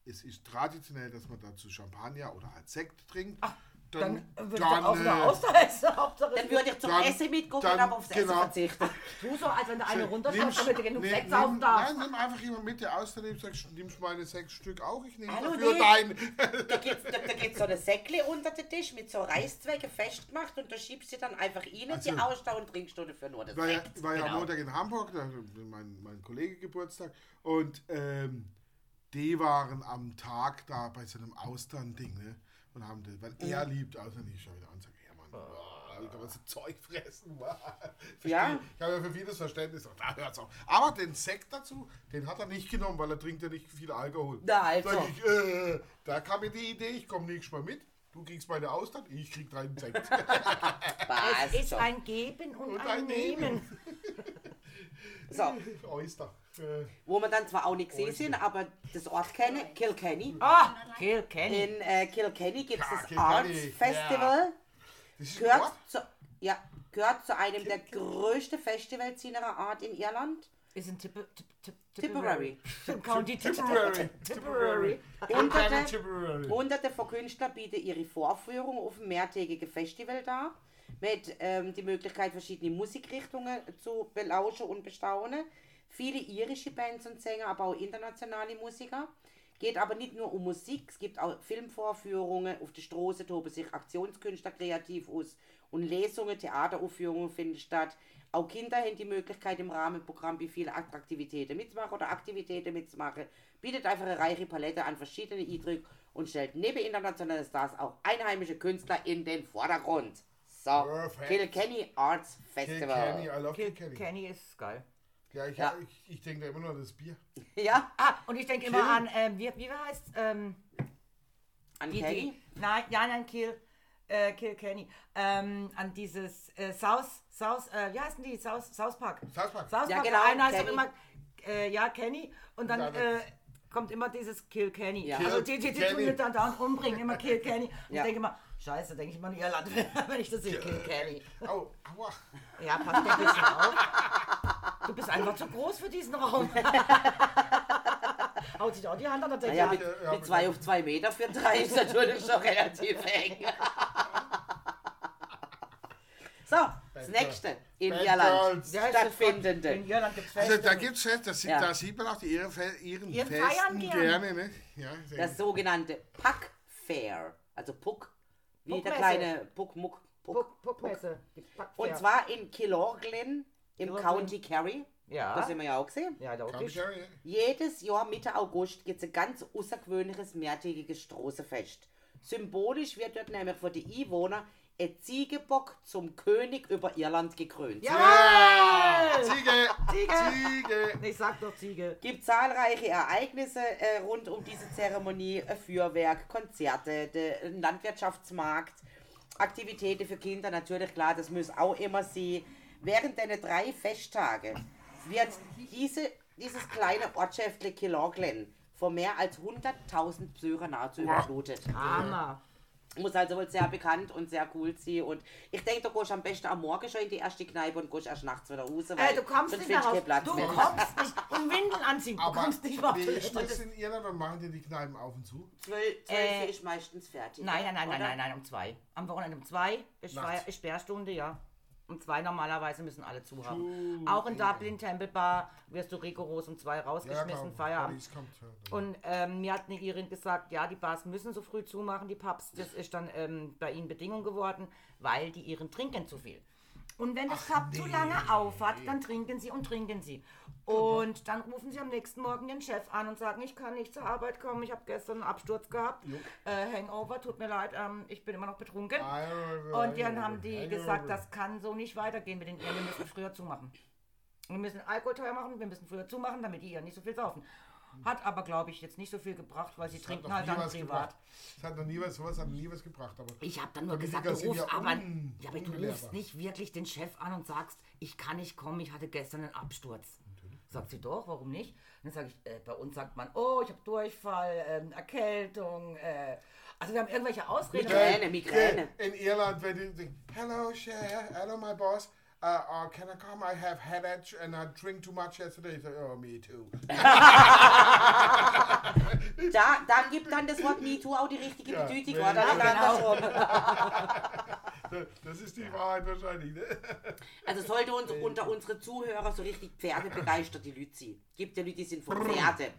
es ist traditionell, dass man dazu Champagner oder halt Sekt trinkt. Dann würde ich dann, auch äh, wieder Auster [LAUGHS] Hauptsache. Dann würde ich zum Dann- Essen mitgucken, dann- aber aufs Essen genau. verzichten. [LAUGHS] Du so, als wenn der eine runterschaut, nimmst- damit du genug nimm- saufen darfst. Nein, nimm einfach jemand mit, der Auster nimmt, sagst, nimmst meine sechs Stück auch, ich nehme Hallo, dafür nee. dein. Da gibt da, da gibt's so eine Säckle unter den Tisch mit so Reißzwecke festgemacht und du schiebst sie dann einfach rein, die Also- Auster und trinkst du dafür nur das war ja, Sekt. war ja am Genau. Montag in Hamburg, da mein, mein Kollege Geburtstag und ähm, die waren am Tag da bei so einem Austern-Ding, ne? Und haben das, weil er liebt Austern, ich schau wieder an und sage, ja Mann, oh, wie kann man so Zeug fressen? Ja. Ich habe ja für vieles Verständnis, da hört's auf. Aber den Sekt dazu, den hat er nicht genommen, weil er trinkt ja nicht viel Alkohol. Na, also. Sag ich, äh, da kam mir die Idee, ich komme nächstes Mal mit. Du kriegst meine Austern, ich krieg deinen Sekt. [LAUGHS] Es ist schon. ein Geben und, Und ein ein Nehmen. Nehmen. [LAUGHS] So, Oyster. Äh, wo wir dann zwar auch nicht gesehen sind, aber das Ort kennen, Kilkenny. Ah, Kilkenny. In äh, Kilkenny gibt es Ja, das Arts Festival. ein Gehört zu, ja, gehört zu einem der größten Festivals seiner Art in Irland. Ist in Tipper- Tip- Tip- Tipperary. County Tipperary. Tipperary. Hunderte, Tipperary. Hunderte von Künstlern bieten ihre Vorführung auf dem mehrtägigen Festival dar. Mit ähm, die Möglichkeit, verschiedene Musikrichtungen zu belauschen und bestaunen. Viele irische Bands und Sänger, aber auch internationale Musiker. Geht aber nicht nur um Musik, es gibt auch Filmvorführungen. Auf der Straße toben sich Aktionskünstler kreativ aus. Und Lesungen, Theateraufführungen finden statt. Auch Kinder haben die Möglichkeit, im Rahmenprogramm bei vielen Attraktivitäten mitzumachen oder Aktivitäten mitzumachen. Bietet einfach eine reiche Palette an verschiedenen Eindrücken und stellt neben internationalen Stars auch einheimische Künstler in den Vordergrund. So, Perfekt. Kilkenny Arts Festival. Kilkenny, I love Kilkenny. Kilkenny ist geil. Ja, ich, Ja. ich, ich denke da immer nur an das Bier. Ja, Ah, und ich denke immer an, ähm, wie, wie heißt ähm, an die, Kenny. die, nein, ja, nein, Kill, äh, Kilkenny, ähm, an dieses äh, South, South, äh, wie heißen die? South, South Park. South Park. South Ja, Park, genau, der eine heißt auch Kenny. immer, äh, ja, Kenny, und dann Ja, äh, kommt immer dieses Kill Kenny. Ja. Also die, die, die Kill tun Kenny. dann dauernd umbringen, immer Kill Kenny. Und Ja. ich denke immer, scheiße, denke ich immer an Irland, [LAUGHS] wenn ich das sehe, Kill Kenny. Au, aua. Ja, passt ein bisschen auf. [LAUGHS] Du bist einfach zu groß für diesen Raum. [LAUGHS] Haut sich auch die Hand an der Decke. Naja, mit, Ja, ja, mit zwei auf zwei Meter für drei ist natürlich schon relativ eng. [LAUGHS] so, das nächste in Bad Irland stattfindende. In Irland gibt es Also da gibt's Fest, das sieht, Ja. da sieht man auch die Iren, Fe- Iren Ihren Festen feiern gerne, gerne. ne? Ja, Das gut. sogenannte Puck Fair. Also Puck, wie der Puckmesse. kleine Puck, Muck, Puck. Puck. Die Puckfair. Und zwar in Killorglin im Killorglin. County Kerry. Ja. Das sind wir ja auch gesehen. Ja, da auch. Kerry, ja. Jedes Jahr Mitte August gibt es ein ganz außergewöhnliches mehrtägiges Straßenfest. Symbolisch wird dort nämlich für die Einwohner ein Ziegebock zum König über Irland gekrönt. Jawohl! Ziege! Ziege! Ziege! Ich sag doch Ziege. gibt zahlreiche Ereignisse äh, rund um diese Zeremonie, ein Feuerwerk, Konzerte, Landwirtschaftsmarkt Aktivitäten für Kinder, natürlich klar, das muss auch immer sie. Während der drei Festtage wird diese, dieses kleine Ortschäftle Kilorglen von mehr als 100.000 Besuchern nahezu überflutet. Hammer. Muss also wohl sehr bekannt und sehr cool sein. Und ich denke, du gehst am besten am Morgen schon in die erste Kneipe und gehst erst nachts wieder raus. Äh, du kommst sonst nicht mehr raus. Du mehr. kommst nicht. [LAUGHS] Und Windeln anziehen. Du Aber kommst nicht mehr auf wie das in Irland? Wann machen die die Kneipen auf und zu? Zwölf, zwölf Äh, ist meistens fertig. Nein, nein, nein, nein, oder? nein, nein, um zwei. Am Wochenende um zwei ist Sperrstunde, ja. Um zwei normalerweise müssen alle zu haben. Auch in Dublin, Temple Bar, wirst du rigoros um zwei rausgeschmissen, Feierabend. Paris kommt, ja. Und ähm, mir hat eine Irin gesagt, ja, die Bars müssen so früh zumachen, die Pubs. Das ist dann ähm, bei ihnen Bedingung geworden, weil die Iren trinken zu viel. Und wenn das Pub zu lange aufhat, dann trinken sie und trinken sie. Und dann rufen sie am nächsten Morgen den Chef an und sagen, ich kann nicht zur Arbeit kommen, ich habe gestern einen Absturz gehabt, äh, Hangover, tut mir leid, ähm, ich bin immer noch betrunken. Und dann haben die gesagt, das kann so nicht weitergehen mit den Iren, wir müssen früher zumachen. Wir müssen Alkohol teuer machen, wir müssen früher zumachen, damit die Iren nicht so viel saufen. Hat aber, glaube ich, jetzt nicht so viel gebracht, weil sie Das trinken halt dann privat. Das hat noch nie was, sowas hat nie was gebracht. Aber Ich habe dann nur gesagt, du rufst ja aber, ja, aber du rufst nicht wirklich den Chef an und sagst, ich kann nicht kommen, ich hatte gestern einen Absturz. Sagt sie doch, warum nicht? Dann sage ich, äh, bei uns sagt man, oh, ich habe Durchfall, ähm, Erkältung, äh, also wir haben irgendwelche Ausreden. Migräne, Migräne. In Irland, wenn die denken, hello, Cher, hello, my boss. Uh, uh, can I come? I have headache and I drink too much yesterday. So, oh, me too. [LAUGHS] Da, da gibt dann das Wort MeToo auch die richtige Ja, Bedeutung, oder? Dann genau. [LAUGHS] Das ist die Wahrheit wahrscheinlich. Ne? Also sollte uns unter unsere Zuhörer so richtig Pferde begeistert die Leute sein. Gibt ja Leute, die sind von Pferde.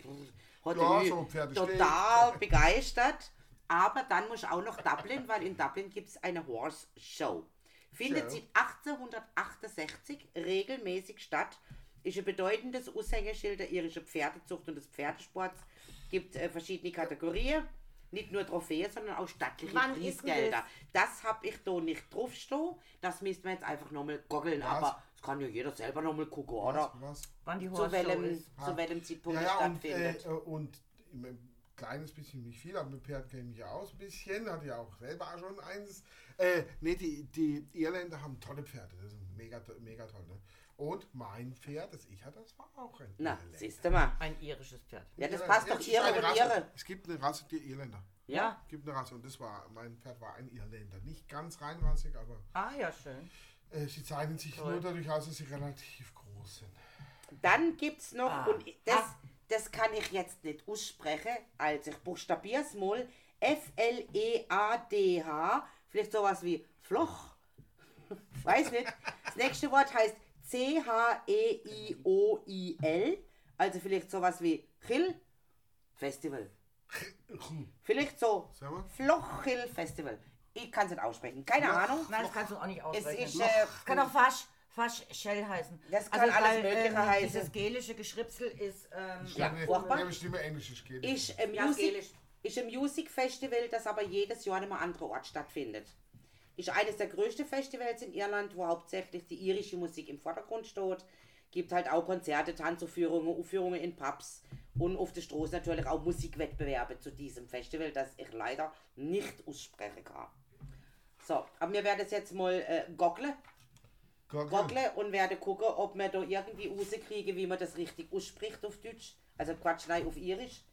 Hat Ja, so Pferde total [LAUGHS] begeistert. Aber dann muss auch noch Dublin, weil in Dublin gibt es eine Horse Show. Findet seit 1868 regelmäßig statt. Ist ein bedeutendes Aushängeschild der irischen Pferdezucht und des Pferdesports. Gibt äh, verschiedene Kategorien. Nicht nur Trophäen, sondern auch stattliche Wann Preisgelder. Das habe ich da nicht draufstehen. Das müssten wir jetzt einfach nochmal goggeln. Was? Aber das kann ja jeder selber nochmal gucken, oder? Was? Wann die Zu welchem, ist. zu welchem Zeitpunkt Ja, ja, und, stattfindet. äh, und ein kleines bisschen, nicht viel, aber mit Pferd kenne ich mich ja aus ein bisschen. Hatte ja auch selber schon eins. Äh, nee, die, die Irländer haben tolle Pferde. Das ist mega, mega toll. Ne? Und mein Pferd, das ich hatte, das war auch ein Na, Irländer. siehst du mal. Ein irisches Pferd. Ja, das passt ja, doch eine und Rasse. ihre. Es gibt eine Rasse, die Irländer. Ja? Es gibt eine Rasse und das war, mein Pferd war ein Irländer. Nicht ganz reinrassig, aber Ah, ja, schön. äh, sie zeichnen sich nur dadurch aus, dass sie relativ groß sind. Dann gibt es noch, Ah. und das, Ah. das kann ich jetzt nicht aussprechen, also ich buchstabiere es mal, F-L-E-A-D-H, vielleicht sowas wie Floch, [LAUGHS] weiß nicht. Das nächste Wort heißt C-H-E-I-O-I-L, also vielleicht sowas wie Chill Festival. Vielleicht so. Flochhill Festival. Ich kann es nicht aussprechen, keine Ahnung. Nein, das kannst du auch nicht aussprechen. ist, äh, das kann auch Fasch, Fasch Shell heißen. Das kann alles Mögliche ähm, heißen. Dieses gelische Geschripsel ist... Ähm, Ja, Stimme- furchtbar. Ja, bestimme Englisch geht. ist ein Ja, Music, Gälisch. ist ein Music Festival, das aber jedes Jahr an einem anderen Ort stattfindet. Ist eines der größten Festivals in Irland, wo hauptsächlich die irische Musik im Vordergrund steht. Gibt halt auch Konzerte, Tanzaufführungen, Aufführungen in Pubs und auf der Straße natürlich auch Musikwettbewerbe zu diesem Festival, das ich leider nicht aussprechen kann. So, aber wir werden es jetzt mal äh, goggeln, Goggle. und werden gucken, ob wir da irgendwie rauskriegen, wie man das richtig ausspricht auf Deutsch. Also Quatsch, nein, auf Irisch.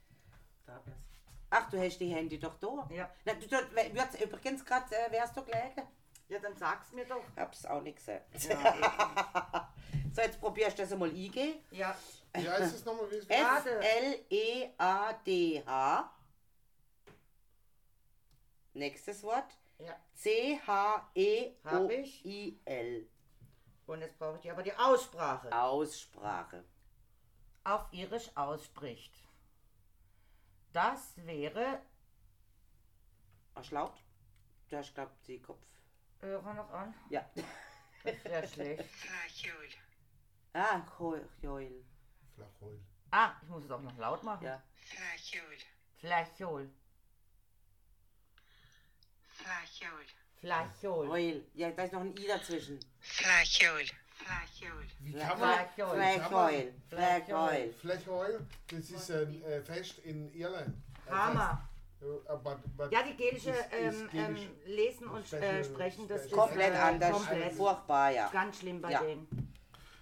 Ach, du hast die Handy doch da. Ja. Na, du, du, wird's übrigens gerade, äh, wärst du gelegen? ja, dann sag's mir doch. Hab's auch nicht gesehen. Ja, [LAUGHS] So, jetzt probierst du das einmal eingehen. ja. Wie heißt es nochmal? Wie es. F-L-E-A-D-H. Nächstes Wort. ja. E C-H-E-O-I-L. Und jetzt brauche ich die- aber die Aussprache. Aussprache. Auf Irisch ausspricht. Das wäre... Du hast, glaub die Kopf. Hörer noch an? Ja. Das wäre schlecht. Flachjul. Ah, Joel. Flachheul. Ah, ich muss es auch noch laut machen. Ja. Flachjul. Flachjol. Flachjul. Flachjol. Joel. Ja, da ist noch ein I dazwischen. Flachjul. Flachjul. Wie kann man... Joel. Flachheul, das ist ein äh, Fest in Irland. Hammer. Äh, aber- aber- Ja, die ist ähm, ähm, Lesen und Special- äh, Sprechen, das ist Komplett äh, anders. Komplett. Furchtbar, ja. Ganz schlimm bei Ja. denen.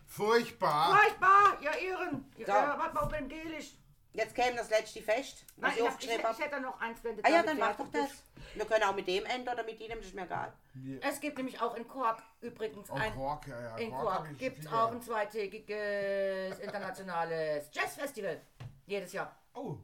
Furchtbar. Furchtbar, ihr Irren. Ja, Ja. warte mal, beim Gelisch. Jetzt käme das letzte Fest, Nein, ich, ich hab, ich, ich hätte noch eins, wenn du Ah ja, dann mach doch das. bist. Wir können auch mit dem enden oder mit dem, das ist mir egal. Es gibt nämlich auch in Kork übrigens Oh, ein. Quark, ja, ja. In Kork ich gibt es auch ein zweitägiges internationales Jazzfestival. Jedes Jahr. Oh,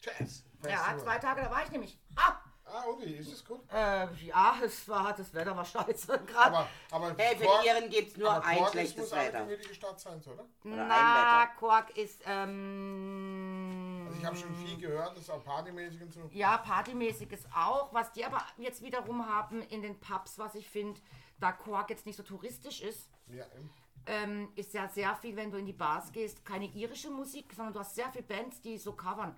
Jazz. Ja, zwei Tage, da war ich nämlich. Ah! Ah, Uli, ist das gut? Äh, ja, es war, das Wetter war scheiße. Gerade. Aber, aber Hey, für Quark- die Iren gibt es nur aber ein Quark ist- schlechtes muss eine Wetter. gemütliche Stadt sein, oder? oder Na, ein Quark ist, ähm. Also ich habe schon viel gehört, das ist auch partymäßig und so. Ja, partymäßig ist auch. Was die aber jetzt wiederum haben in den Pubs, was ich finde, da Quark jetzt nicht so touristisch ist, Ja, ähm, ähm, ist ja sehr viel, wenn du in die Bars gehst, keine irische Musik, sondern du hast sehr viele Bands, die so covern,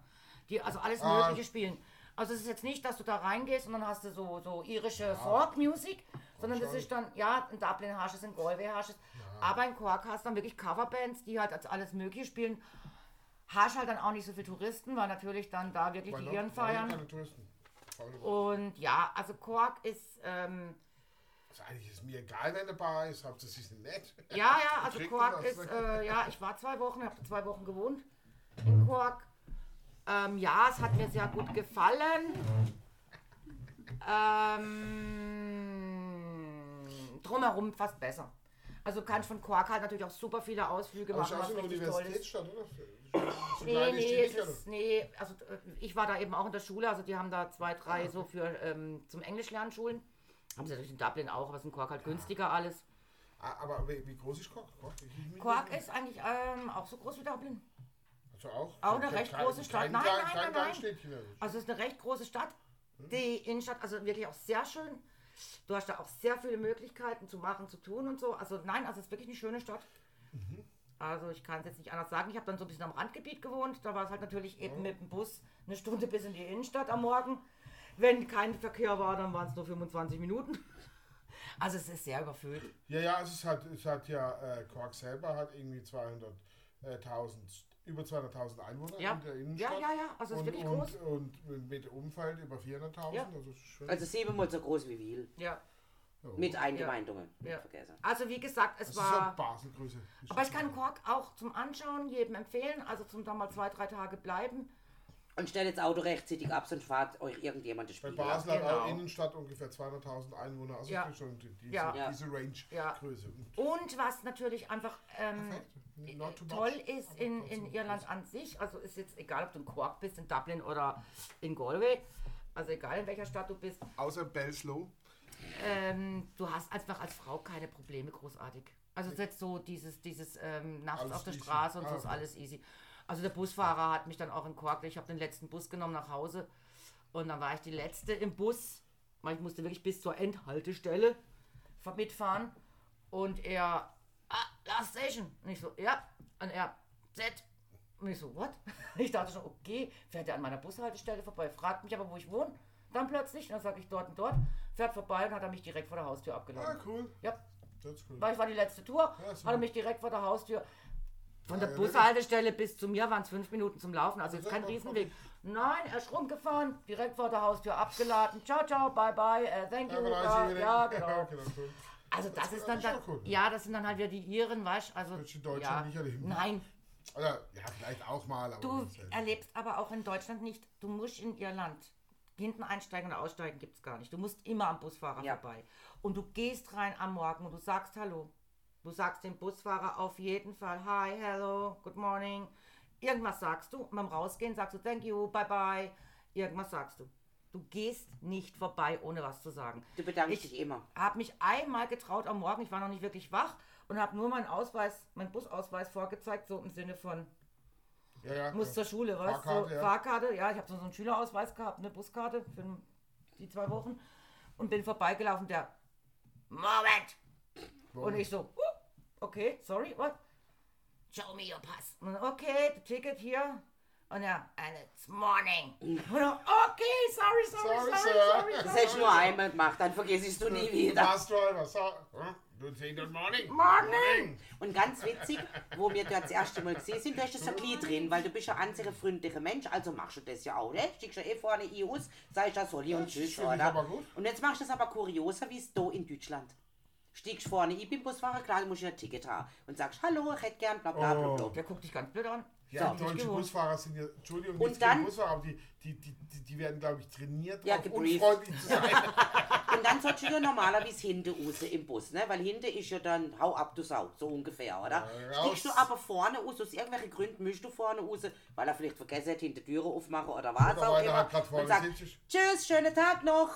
die also alles Ah. Mögliche spielen. Also es ist jetzt nicht, dass du da reingehst und dann hast du so, so irische Folk-Music, sondern das ist dann, ja, in Dublin hast es, in Galway hast es, aber in Cork hast du dann wirklich Coverbands, die halt als alles Mögliche spielen. Hast halt dann auch nicht so viele Touristen, weil natürlich dann da wirklich weil die Iren feiern. Und ja, also Cork ist, ähm, Also eigentlich ist mir egal, wenn der Bar ist, hauptsächlich ist nett. ja, ja, also was? ist, äh, ja, ich war zwei Wochen, habe zwei Wochen gewohnt in Cork. Ähm, ja, es hat mir sehr gut gefallen. Ähm, drumherum fast besser. Also kann ich von Cork halt natürlich auch super viele Ausflüge machen, was richtig toll ist. Oder? [CLEARS THROAT] Nee, nee, es ist, nee, also äh, ich war da eben auch in der Schule, also die haben da zwei, drei so für ähm, zum Englischlernen Schulen. Haben sie natürlich in Dublin auch, aber es ist in Cork halt günstiger alles. Ah, Aber wie, wie groß ist Cork? Cork, Ich- ich- Cork ist eigentlich ähm, auch so groß wie Dublin. Also auch, Auch eine recht kein- große Stadt. Kein, Nein, nein, kein nein, nein. Also. Also es ist eine recht große Stadt. Die Innenstadt, also wirklich auch sehr schön. Du hast da auch sehr viele Möglichkeiten zu machen, zu tun und so. Also nein, also es ist wirklich eine schöne Stadt. Also ich kann es jetzt nicht anders sagen. Ich habe dann so ein bisschen am Randgebiet gewohnt. Da war es halt natürlich eben mit dem Bus eine Stunde bis in die Innenstadt am Morgen. Wenn kein Verkehr war, dann waren es nur 25 Minuten. [LAUGHS] Also es ist sehr überfüllt. Ja, ja, es, ist halt, es hat ja, äh, Cork selber hat irgendwie 200.000, über 200.000 Einwohner Ja. in der Innenstadt. Ja, ja, ja. Also es ist und, wirklich und, groß. Und mit Umfeld über 400.000, Ja. also schön. Also siebenmal so groß wie Wiel. Ja. Mit Eingemeindungen. Ja. Vergessen. Also wie gesagt, es das ist halt war. Baselgröße. Aber ich kann Kork auch zum Anschauen jedem empfehlen. Also zum da mal zwei, drei Tage bleiben. Und stellt das Auto rechtzeitig ab, sonst fahrt euch irgendjemand das Bei Spiel. Basel hat genau. Innenstadt ungefähr 200.000 Einwohner, also Ja. ist schon die- diese, Ja. Diese Ja. Range-Größe. Und Und was natürlich einfach ähm, not too much, toll ist in, in Irland an sich, also ist jetzt egal, ob du in Cork bist, in Dublin oder in Galway, also egal in welcher Stadt du bist, Außer Belslow. ähm, du hast einfach als Frau keine Probleme großartig. Also ist jetzt so dieses, dieses ähm, nachts Alles auf der easy. Straße und Ah, so ist okay. alles easy. Also der Busfahrer hat mich dann auch in Cork, ich habe den letzten Bus genommen nach Hause und dann war ich die letzte im Bus, ich musste wirklich bis zur Endhaltestelle fa- mitfahren und er, ah, Last Station. Und ich so, ja. Und er, Z. Und ich so, what? [LAUGHS] Ich dachte schon, okay, fährt er an meiner Bushaltestelle vorbei, fragt mich aber, wo ich wohne. Dann plötzlich, dann sage ich dort und dort, fährt vorbei und hat er mich direkt vor der Haustür Ah, abgeladen. cool. Ja, cool. weil ich war die letzte Tour, Ja, hat er mich direkt vor der Haustür. Von der ja, Bushaltestelle bis zu mir waren es fünf Minuten zum Laufen, also jetzt kein. Riesenweg. Nein, er ist rumgefahren, direkt vor der Haustür abgeladen. Ciao, ciao, bye, bye, äh, thank you. Ja, Ja, genau. Also das, Das ist dann, dann cool. ja, das sind dann halt wieder die Iren, weißt also die Deutschen ja, nicht erleben? Nein, Oder, ja, vielleicht auch mal, aber du erlebst aber auch in Deutschland nicht. Du musst in Irland hinten einsteigen und aussteigen gibt es gar nicht. Du musst immer am Busfahrer Ja. vorbei und du gehst rein am Morgen und du sagst Hallo. Du sagst dem Busfahrer auf jeden Fall Hi, hello, good morning. Irgendwas sagst du. Und beim Rausgehen sagst du Thank you, bye bye. Irgendwas sagst du. Du gehst nicht vorbei, ohne was zu sagen. Du bedankst Ich- dich immer. habe mich einmal getraut am Morgen, ich war noch nicht wirklich wach und habe nur meinen Ausweis, meinen Busausweis vorgezeigt, so im Sinne von, ja, ja, muss ja. zur Schule, weißt du, Fahrkarte, so, ja. Fahrkarte, ja, ich habe so einen Schülerausweis gehabt, eine Buskarte für die zwei Wochen und bin vorbeigelaufen, der, Moment! Und ich so, "Huh, okay, sorry, what? Show me your pass. Okay, the ticket hier. Und er, and it's morning. Und dann, okay, sorry, sorry, Sorry, sorry, sir. sorry, Das sorry. hättest du nur einmal gemacht, dann vergisst du nie wieder. Bus Driver, so, huh? Good morning. Morning. Und ganz witzig, wo wir dort das erste Mal gesehen sind, du hast das ja gleich drin, weil du bist ja ein freundlicher Mensch, also machst du das ja auch, ne? Stiegst ja eh vorne ein aus, sagst ja Soli und Tschüss, oder? aber gut. Und jetzt machst du das aber kurioser, wie es da in Deutschland. Stiegst vorne, ich bin Busfahrer, klar, du musst ja ein Ticket haben. Und sagst, hallo, ich hätte gern, bla bla bla bla. Oh. Der guckt dich ganz blöd an. Ja, So. deutsche gewohnt. Busfahrer sind ja, Entschuldigung, Und gegen dann- Busfahrer, aber die, die, die, die, die werden, glaube ich, trainiert, Ja, unfreundlich zu sein. [LAUGHS] [LAUGHS] Und dann sollst du ja normalerweise hinten raus im Bus, ne? Weil hinten ist ja dann, hau ab, du Sau, so ungefähr, oder? Ja, Stiegst du aber vorne raus, aus irgendwelchen Gründen mischst du vorne raus, weil er vielleicht vergessen hat, hinter die Türe aufmachen oder was Oder auch er immer. halt und sagt, tschüss, schönen Tag noch.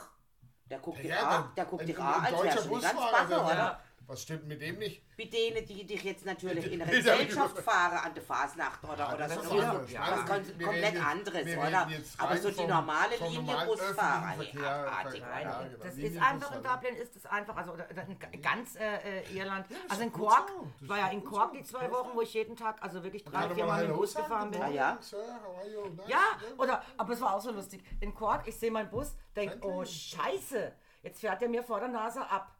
Der guckt dich Ja, an, der guckt dich an, als wärst du nicht ganz bache, der- oder? Was stimmt mit dem nicht? Wie denen, die dich jetzt natürlich in die- Gesellschaft fahren an der Fasnacht oder, oder das so. ist was was Nein, kon- wir komplett reden anderes, wir oder? Aber so die vom- normale vom Linie öffentlichen hey, Verkehr, abartig, oder? ja, Das genau. ist Linienbus einfach in. Dublin ist es einfach, also oder, oder in ganz äh, äh, Irland. ist Also in Cork, so. Das ich war ja ist in Cork so. die zwei Das Wochen, ist- wo ich jeden Tag, also wirklich drei, vier Mal mit dem Bus gefahren bin. Ja, ja. Ja, oder, aber es war auch so lustig. In Cork, ich sehe meinen Bus, denke, oh Scheiße, jetzt fährt er mir vor der Nase ab.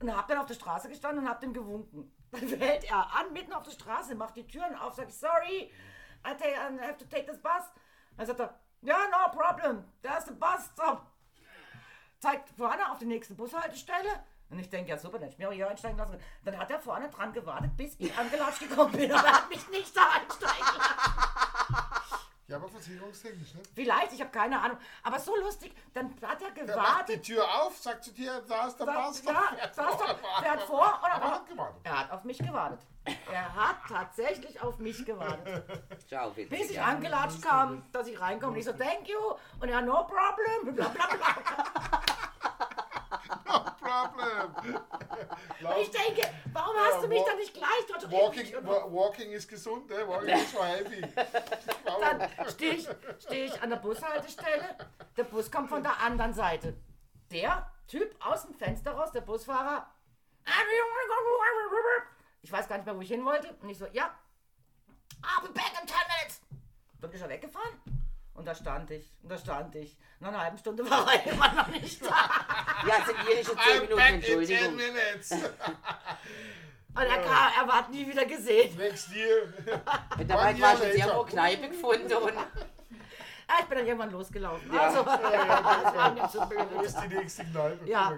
Und hab dann auf der Straße gestanden und hab dem gewunken. [LAUGHS] Dann fällt er an, mitten auf der Straße, macht die Türen auf, sagt, sorry, I, take, I have to take this bus. Dann sagt er, ja, no problem, there's the bus stop. Zeigt vorne auf die nächste Bushaltestelle. Und ich denke, ja super, dann hätte ich mir auch hier einsteigen lassen. Dann hat er vorne dran gewartet, bis ich angelatscht gekommen bin, aber er hat mich nicht da einsteigen lassen. Ja, aber versicherungstechnisch, ne? Vielleicht, ich habe keine Ahnung. Aber so lustig, dann hat er Der macht die gewartet. Tür auf, sagt zu dir, da ist der. Ja, saß da, fährt vor [LAUGHS] und Aber aber hat gewartet. er hat auf mich gewartet. Er hat tatsächlich auf mich gewartet. Ciao, witzig. Bis ich ja. angelatscht kam, dass ich reinkomme. Und ich so, thank you. Und er, no problem. [LAUGHS] Bla, bla, bla. Problem. Ich denke, warum hast du mich dann nicht gleich dort Walking, wa walking ist gesund, ne? Walking ist for healthy. Dann stehe ich, steh ich an der Bushaltestelle. Der Bus kommt von der anderen Seite. Der Typ aus dem Fenster raus, der Busfahrer. Ich weiß gar nicht mehr, wo ich hin wollte. Und ich so, ja. I'll be back in 10 minutes. Dann ist er weggefahren. Und da stand ich. Und da stand ich. Nach einer halben Stunde [LAUGHS] war er immer noch nicht da. [LAUGHS] Ja, es sind irische 10 I'm Minuten, back in 10 Entschuldigung. minutes. [LAUGHS] Und er, kam, er war nie wieder gesehen. Next year. Und dabei war schon irgendwo later. Kneipe gefunden und Ja, ich bin dann irgendwann losgelaufen. Also, das war mir zu Wo blöd. ist die nächste Kneipe? Ja.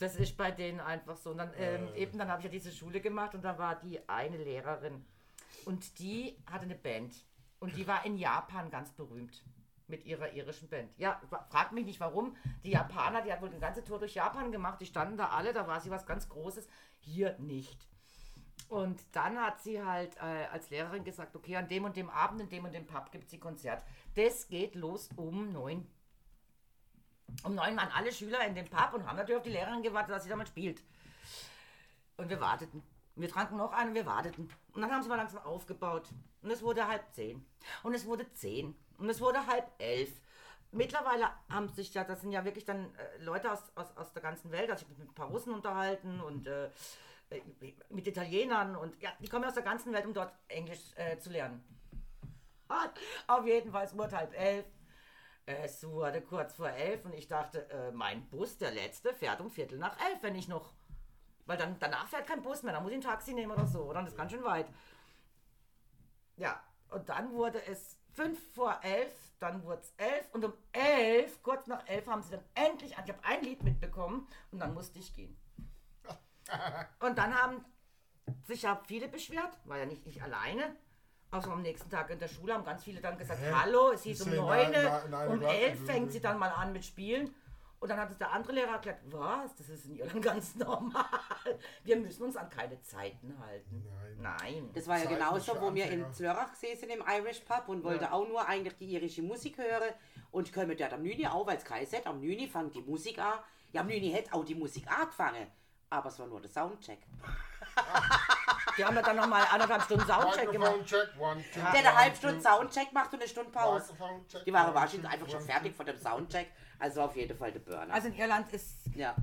Das ist bei denen einfach so. Und dann, ähm, eben dann habe ich ja diese Schule gemacht und da war die eine Lehrerin. Und die hatte eine Band. Und die war in Japan ganz berühmt. Mit ihrer irischen Band. Ja, fragt mich nicht warum. Die Japaner, die hat wohl eine ganze Tour durch Japan gemacht. Die standen da alle, da war sie was ganz Großes. Hier nicht. Und dann hat sie halt äh, als Lehrerin gesagt, okay, an dem und dem Abend, in dem und dem Pub gibt sie Konzert. Das geht los um neun. Um neun waren alle Schüler in dem Pub und haben natürlich auf die Lehrerin gewartet, dass sie damit spielt. Und wir warteten. Wir tranken noch einen und wir warteten. Und dann haben sie mal langsam aufgebaut. Und es wurde halb zehn. Und es wurde zehn. Und es wurde halb elf. Mittlerweile haben sich ja, das sind ja wirklich dann äh, Leute aus, aus, aus der ganzen Welt. Also ich habe mit ein paar Russen unterhalten und äh, äh, mit Italienern und ja, die kommen aus der ganzen Welt, um dort Englisch äh, zu lernen. Auf jeden Fall, es wurde halb elf. Es wurde kurz vor elf und ich dachte, äh, mein Bus, der letzte, fährt um Viertel nach elf, wenn ich noch. Weil dann, danach fährt kein Bus mehr, dann muss ich ein Taxi nehmen oder so. Oder? Das ist ganz schön weit. Ja, und dann wurde es fünf vor elf, dann wurde es elf und um elf, kurz nach elf, haben sie dann endlich, ich habe ein Lied mitbekommen und dann musste ich gehen. [LAUGHS] Und dann haben sich ja viele beschwert, war ja nicht ich alleine. Außer am nächsten Tag in der Schule haben ganz viele dann gesagt, Hä? hallo, es hieß Ist um neun, um elf fängt sie dann mal an mit Spielen. Und dann hat es der andere Lehrer erklärt, was, das ist in Irland [LAUGHS] ganz normal. Wir müssen uns an keine Zeiten halten. Nein. Nein. Das war ja Zeiten genauso, wo wir in Zlörrach gesessen im Irish Pub und wollte auch nur eigentlich die irische Musik hören und kommen dort am 9 auf, als Kaiser am 9 fängt die Musik an. Ja, am 9 hätte auch die Musik angefangen, aber es war nur der Soundcheck. [LAUGHS] Die haben ja dann nochmal anderthalb Stunden Soundcheck gemacht. Check, one, two, Der eine halbe. Stunde Soundcheck macht und eine Stunde Pause. Die waren wahrscheinlich einfach schon fertig von dem Soundcheck, also auf jeden Fall der Burner. Also in Irland ist, ja,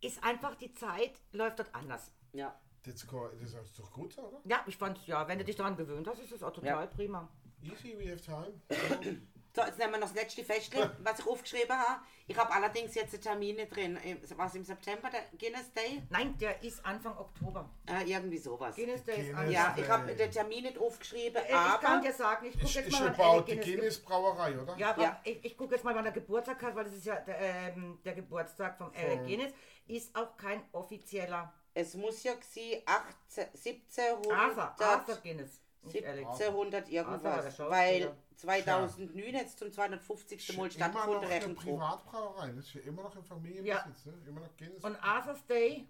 ist einfach die Zeit, läuft dort anders. ja. Das ist go- das ist doch gut oder? Ja, ich fand, ja, wenn du dich daran gewöhnt hast, ist es auch total Ja. prima. Easy, we have time. [COUGHS] So, jetzt nehmen wir noch das letzte Festle, was ich aufgeschrieben habe. Ich habe allerdings jetzt einen Termin nicht drin. Im- Was im September, der Guinness Day? Nein, der ist Anfang Oktober. Äh, irgendwie sowas. Guinness Day ist Guinness Anfang. Ja, ich habe den Termin nicht aufgeschrieben, Äh, Ich kann aber dir sagen, ich gucke Ist, jetzt ist mal, wann about die Guinness Brauerei, oder? Ja, Ja. ich, ich gucke jetzt mal, wann er Geburtstag hat, weil das ist ja der, ähm, der Geburtstag vom Eric Von- Guinness. Ist auch kein offizieller es muss ja 18, 1700, Arthur, Arthur Guinness. Nicht Eric. 1700 Arthur war der irgendwas. Schauspieler. Weil 2009 jetzt zum 250. Mal Ist immer noch stattgefunden, hoch. Privatbrauerei. Das ist ja immer noch im Familienbesitz. Ne? Immer noch Guinness. Und Arthur's Day,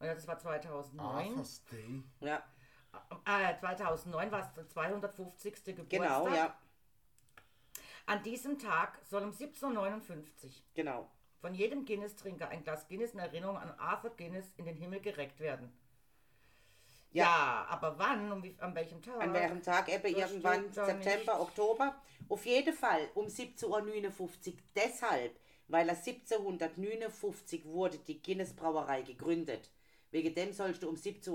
oh ja, das war 2009. Arthur's Day. Ja, Äh, 2009 war es der 250. Geburtstag. genau, ja, An diesem Tag soll um 17.59 Uhr genau. von jedem Guinness-Trinker ein Glas Guinness in Erinnerung an Arthur Guinness in den Himmel gereckt werden. Ja, Ja. aber wann, um wie, an welchem Tag? An welchem Tag eben irgendwann September, nicht. Oktober. Auf jeden Fall um 17.59 Uhr. Deshalb, weil er 1759 wurde die Guinness Brauerei gegründet. Wegen dem sollst du um 17.59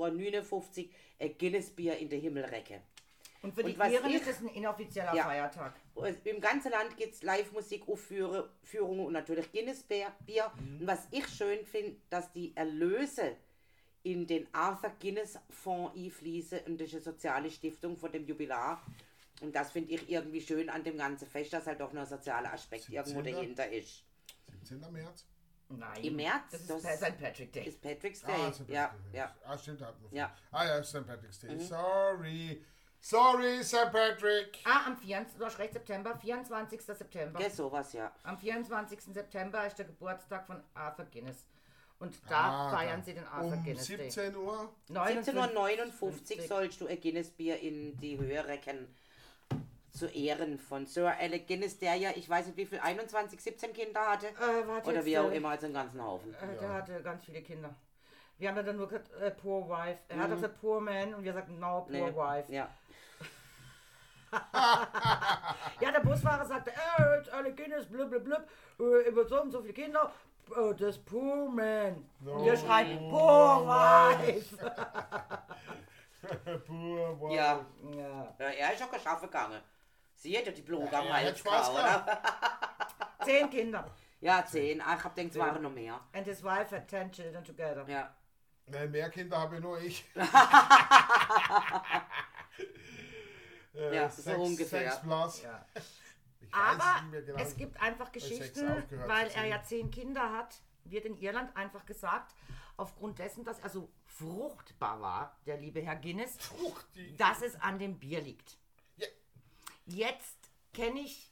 Uhr ein Guinness-Bier in den Himmel recken. Und für die Und Iren ich- ist es ein inoffizieller Ja. Feiertag. Und Im ganzen Land gibt es Live-Musik-Aufführungen und natürlich Guinness-Bier. Bier. Und was ich schön finde, dass die Erlöse in den Arthur Guinness Fonds einfließen und das ist eine soziale Stiftung von dem Jubilar. Und das finde ich irgendwie schön an dem ganzen Fest, dass halt auch noch ein sozialer Aspekt irgendwo 17. dahinter ist. 17. März. Nein. Im März? Das ist Das- St. Patrick Day. Ist Patrick's Day. Ah, St. ja, Patrick's Day. ja. Ah, stimmt, da hatten wir. Ja. Mhm. Ah ja, St. Patrick's Day. Sorry. Sorry, St. Patrick. Ah, am 24. Du hast recht, September, 24. September. Ja, sowas, ja. Am 24. September ist der Geburtstag von Arthur Guinness. Und da Ah, feiern da. sie den Arthur Um Guinness Day. 17 Uhr. 1759 sollst du ein Guinness-Bier in die Höhe recken. Zu Ehren von Sir Alec Guinness, der ja, ich weiß nicht wie viel, 21, 17 Kinder hatte. Äh, warte Oder jetzt, wie auch äh, immer, also einen ganzen Haufen. Äh, Der hatte ganz viele Kinder. Wir haben ja dann nur gesagt, äh, poor wife. Er hat auch gesagt, poor man und wir sagten, no, poor Mhm. Nee. wife. Ja. [LAUGHS] Ja, der Busfahrer sagte, äh, jetzt alle Guinness, blub, blub, blub, äh, über so und so viele Kinder, äh, das poor man. Und wir schreien, poor wife. [LAUGHS] Pur, wow. ja. Ja. Ja, er ist auch geschaffen gegangen. Sie hätte die Blume Ja, am Hals hat gehauen, oder? [LAUGHS] Zehn Kinder. Ja, zehn. Ah, Ich hab gedacht, es waren noch mehr. And his wife had ten children together. Ja. Nein, mehr Kinder habe nur ich. [LAUGHS] Ja, ist so sechs- ungefähr. Sechs plus. Ja. Ich Aber genau. es gibt einfach Geschichten, weil er ja zehn Kinder hat, wird in Irland einfach gesagt, aufgrund dessen, dass er so fruchtbar war, der liebe Herr Guinness, Frucht, die- dass es an dem Bier liegt. Ja. Jetzt kenne ich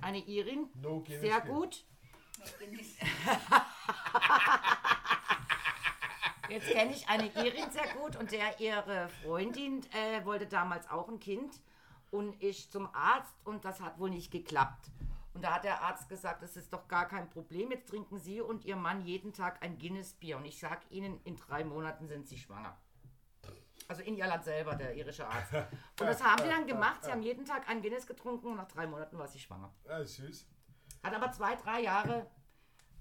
eine Irin No sehr gut. [LAUGHS] Jetzt kenne ich eine Irin sehr gut und der ihre Freundin äh, wollte damals auch ein Kind und ich zum Arzt und das hat wohl nicht geklappt. Und da hat der Arzt gesagt, das ist doch gar kein Problem. Jetzt trinken Sie und Ihr Mann jeden Tag ein Guinness-Bier. Und ich sage Ihnen, in drei Monaten sind Sie schwanger. Also in Irland selber, der irische Arzt. Und das haben sie dann gemacht. Sie haben jeden Tag ein Guinness getrunken und nach drei Monaten war sie schwanger. Ah, süß. Hat aber zwei, drei Jahre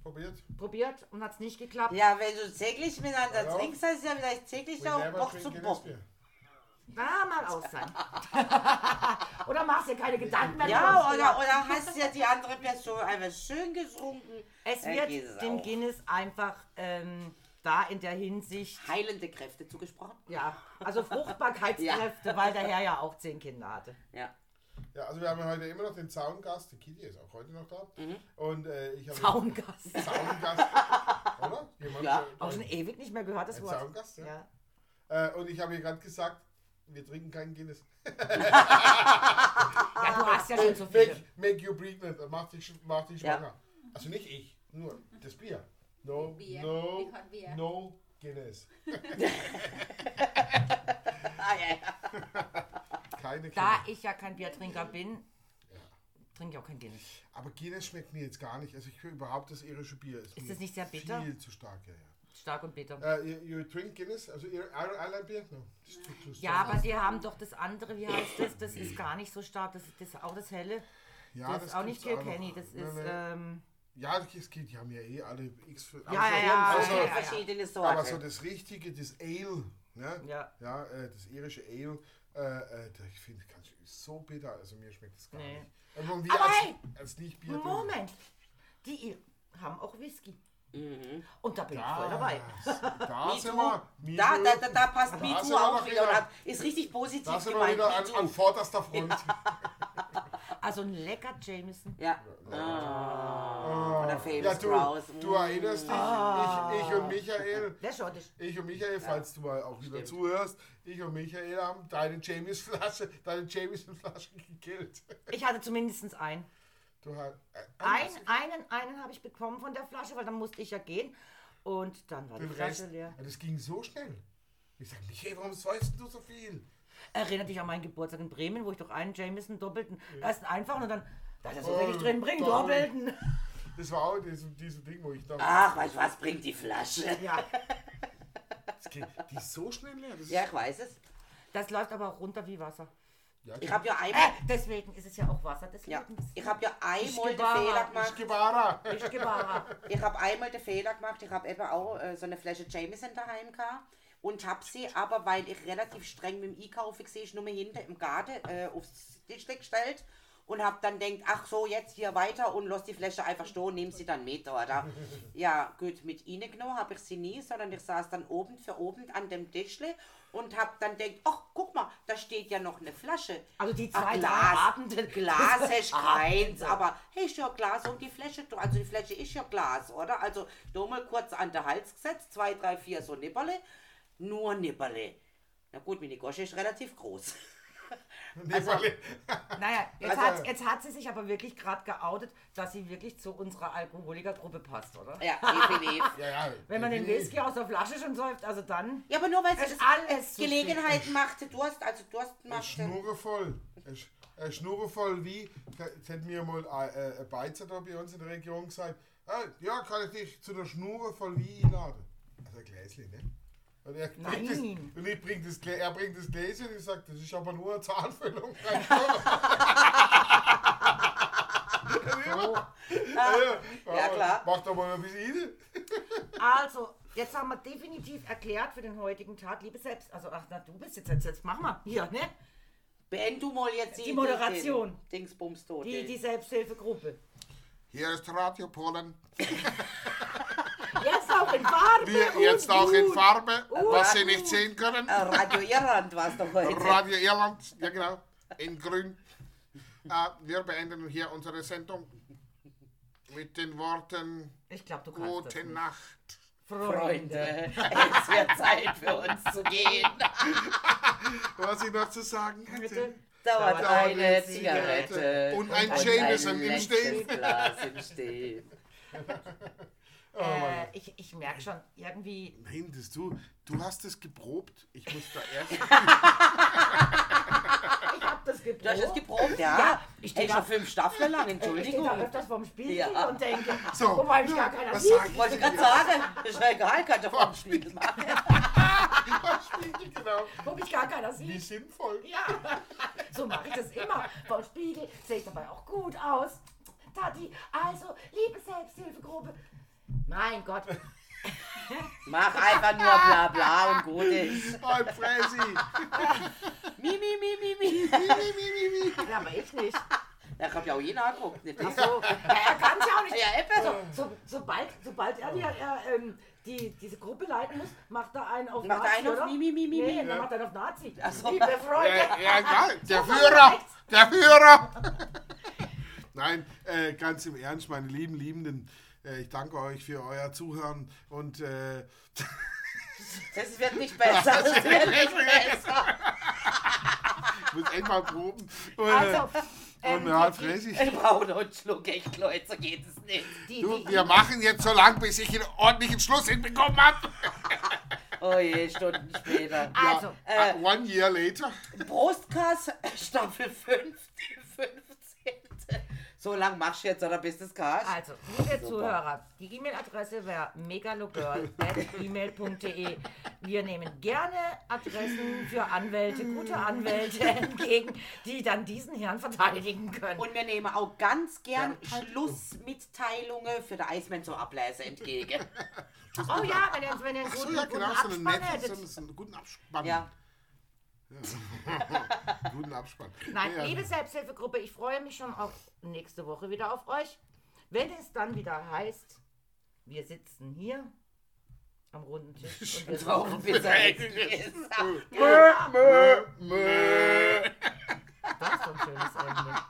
Probiert. probiert und hat es nicht geklappt. Ja, wenn du täglich miteinander Hallo? trinkst, heißt es ja vielleicht täglich We auch Bock zu Bock. Bier. Na, mal aus sein. [LAUGHS] oder machst dir keine Gedanken mehr. Ja, oder, oder hast ja die andere Person einfach schön getrunken. Es Dann wird es dem auch. Guinness einfach ähm, da in der Hinsicht, Heilende Kräfte zugesprochen. ja, also Fruchtbarkeitskräfte, [LAUGHS] weil der Herr ja auch zehn Kinder hatte. Ja. Ja, also wir haben heute immer noch den Zaungast. Die Kitty ist auch heute noch da. Mhm. Und äh, ich habe... Zaungast. [LAUGHS] Zaungast. Oder? Jemand, Ja. äh, Auch schon ewig nicht mehr gehört, das Ein Wort. Zaungast, ja. Ja. Äh, und ich habe ihr gerade gesagt, wir trinken keinen Guinness. [LAUGHS] ja, du hast ja schon so viele. Make, make you pregnant, mach dich, mach dich Ja. schwanger. Also nicht ich, nur das Bier. No, Bier. no, Bier. no Guinness. [LAUGHS] [LAUGHS] Ah, ja, ja. Keine Da ich ja kein Biertrinker bin, trinke ich auch kein Guinness. Aber Guinness schmeckt mir jetzt gar nicht. Also ich höre überhaupt das irische Bier. Ist, Ist das nicht sehr bitter? Viel zu stark, ja, ja. Stark und bitter. Uh, you, you drink Guinness? Also Ir- Ir- Ireland Bier? No. Ja, aber die haben doch das andere, wie heißt das? Das ist gar nicht so stark. Das, das ist auch das helle. ja, das ist auch nicht. Kilkenny. Das Nein, ist, nein. ähm, Ja, es geht, die haben ja eh alle X. Ja, ja, ja, Also, ja, ja. verschiedene Aber so Sorten. das Richtige, das Ale, ne? Ja. ja äh, das irische Ale, Äh, äh, ich finde, ganz so bitter. Also mir schmeckt es gar Nee. nicht. Irgendwie Aber als, hey! als. Moment. Die haben auch Whisky. Und da bin ich voll Da, [LAUGHS] dabei. da sind wir. Da, da, da, da passt Da Me sind Too wir auch doch wieder und wieder- hat, ist richtig positiv Da sind wir gemeint. wieder Me an, an vorderster Front. [LAUGHS] Also ein lecker Jameson. Ja. Ah, oder Famous Ja, du, du erinnerst dich, Ah. ich, ich und Michael, [LAUGHS] Der schottisch. ich und Michael, falls du mal auch wieder Stimmt. zuhörst, ich und Michael haben deine James-Flasche, deine Jameson-Flasche gekillt. Ich hatte zumindest einen. Du hast, äh, Ein, einen, einen habe ich bekommen von der Flasche, weil dann musste ich ja gehen. Und dann war die den Flasche Rest, leer. das ging so schnell. Ich sag, Michael, warum säufst du so viel? Erinnert dich an meinen Geburtstag in Bremen, wo ich doch einen Jameson doppelten, erst einen einfachen und dann, da ist so Oh, wenig drin, bring toll. doppelten. Das war auch dieses, dieses Ding, wo ich dachte, Ach, weißt du was, bringt die Flasche. Ja, das geht, die ist so schnell leer. Das ist, Ja, ich weiß es. das läuft aber auch runter wie Wasser. Ja, Ich habe ja Äh, einmal, deswegen ist es ja auch Wasser. Deswegen ja, ist ich habe ja einmal den. Fehler [LAUGHS] ich gemacht. Gebara. gewahrer. Ich habe einmal den Fehler gemacht. Ich habe eben auch äh, so eine Flasche Jameson daheim gehabt. Und habe sie aber, weil ich relativ streng mit dem Einkaufen sehe, nur hinten im Garten äh, aufs Tisch gestellt. Und habe dann denkt, ach so, jetzt hier weiter und lass die Flasche einfach stehen, nimm sie dann mit, oder? [LAUGHS] Ja, gut, mit ihnen genommen habe ich sie nie, sondern ich saß dann oben für oben an dem Tischle und habe dann denkt, ach, guck mal, da steht ja noch eine Flasche. Also die Ach, zwei Glas, drei Abende. Glas [LAUGHS] ist keins, aber hey, ist ja Glas und die Flasche, also die Flasche ist ja Glas, oder? Also da mal kurz an den Hals gesetzt, zwei, drei, vier so Nipperle, nur Nipperle. Na gut, meine Gosche ist relativ groß. [LAUGHS] Also, Naja, jetzt, Also- hat, jetzt hat sie sich aber wirklich gerade geoutet, dass sie wirklich zu unserer Alkoholikergruppe passt, oder? Ja, definitiv. [LAUGHS] ja, ja, Wenn man den. Whisky aus der Flasche schon säuft, also dann. Ja, aber nur weil ist alles Gelegenheit machte, Durst, also Durst machte. schnurre voll. Sch- Er schnurre voll wie, es hat mir mal äh, ein Beizer da bei uns in der Region gesagt, ah, ja, kann ich dich zu der Schnurre voll wie einladen. Also ein Gläschen, ne? Und er bringt, das, und ich bring das, er bringt das Gläschen und ich sage, das ist aber nur eine Zahnfüllung. [LAUGHS] Ja, klar. Mach doch mal ein bisschen rein. Also, jetzt haben wir definitiv erklärt für den heutigen Tag, liebe Selbst. Also, ach, na, du bist jetzt, jetzt, jetzt machen wir hier, ne? Beend du mal jetzt Die Moderation. den Dingsbums tot. Die, die Selbsthilfegruppe. Hier ist Radio Polen. [LAUGHS] Jetzt auch in Farbe. Wir und jetzt auch in gut. Farbe, was Sie nicht sehen können. Äh, Radio Irland war es doch heute. Radio Irland, ja genau, in grün. Äh, wir beenden hier unsere Sendung mit den Worten Ich glaube, du kannst das Gute. Nacht. Freunde, es wird Zeit für uns zu gehen. [LAUGHS] Was ich noch zu sagen hätte. Dauert Dauert eine eine Zigarette Und ein Jameson im Stehen. Glas im Stehen. [LAUGHS] Äh, ich ich merke schon, irgendwie. Nein, das du, du hast es geprobt. Ich muss da [LAUGHS] erst. Ich hab das geprobt. Du hast es geprobt, ja? Ja, ich stehe schon fünf Staffeln lang, Ich stehe Entschuldigung. da öfters vorm Spiegel Ja. und denke, [LAUGHS] So, wobei mich gar keiner was sieht. sag ich Wollte ich gerade sagen, ist ja egal, kann doch vom Spiegel machen. [LAUGHS] Spiegel, genau. Wo mich gar keiner Wie sieht. sinnvoll. Ja, so mache ich das immer. Vom Spiegel sehe ich dabei auch gut aus. Tati, also, liebe Selbsthilfegruppe. Mein Gott, Mach einfach nur bla bla und gut ist. Ein Fräsi. Mi, mi, mi, mi, mi. Mi, mi, mi, mi, mi. ja, aber ich nicht. Da hab ich auch jeden angeguckt. Nicht? So, ja, er kann es ja auch nicht. Ja, eben. So, so, sobald, sobald er, die, er ähm, die, diese Gruppe leiten muss, macht er einen auf Macht er Nazi, einen auf oder? Mi, mi, mi, mi, Nee, dann macht er einen auf Nazi. Ach so. Liebe Freunde. Ja, ja, ja, [LAUGHS] der Führer. Der [LAUGHS] Führer. Nein, äh, ganz im Ernst, meine lieben Liebenden. Äh, ich danke euch für euer Zuhören und äh, Das wird nicht besser. Das wird nicht besser. ich muss echt mal proben. Und, äh, Also, und ähm, ja, Fräsi. Ich brauche noch einen Schluck, echt, Leute, so geht es nicht. die, Du, wir machen jetzt so lang, bis ich einen ordentlichen Schluss hinbekommen habe. [LAUGHS] Oh je, Stunden später. also, Äh, One year later. Brustkass, Staffel 5, die 15. So lang machst du jetzt, oder bist du es Cash? Also, liebe Zuhörer, die E-Mail-Adresse wäre megalogirl.email.de. Wir nehmen gerne Adressen für Anwälte, gute Anwälte [LAUGHS] entgegen, die dann diesen Herrn verteidigen können. Und wir nehmen auch ganz gern Schlussmitteilungen für die Eismann zur Ablese entgegen. [LAUGHS] oh ja, wenn ihr, wenn ihr einen Ach so, guten, ja, guten genau, so einen Abspann hättet. so einen, so einen guten Abspann. Ja. [LAUGHS] guten Abspann. Nein, Ja, liebe Selbsthilfegruppe, ich freue mich schon auf nächste Woche wieder auf euch. Wenn es dann wieder heißt, wir sitzen hier am runden Tisch und [LAUGHS] wir Rauchen Pizza. [LAUGHS] Mö, mö, mö. Das ist ein schönes Ende.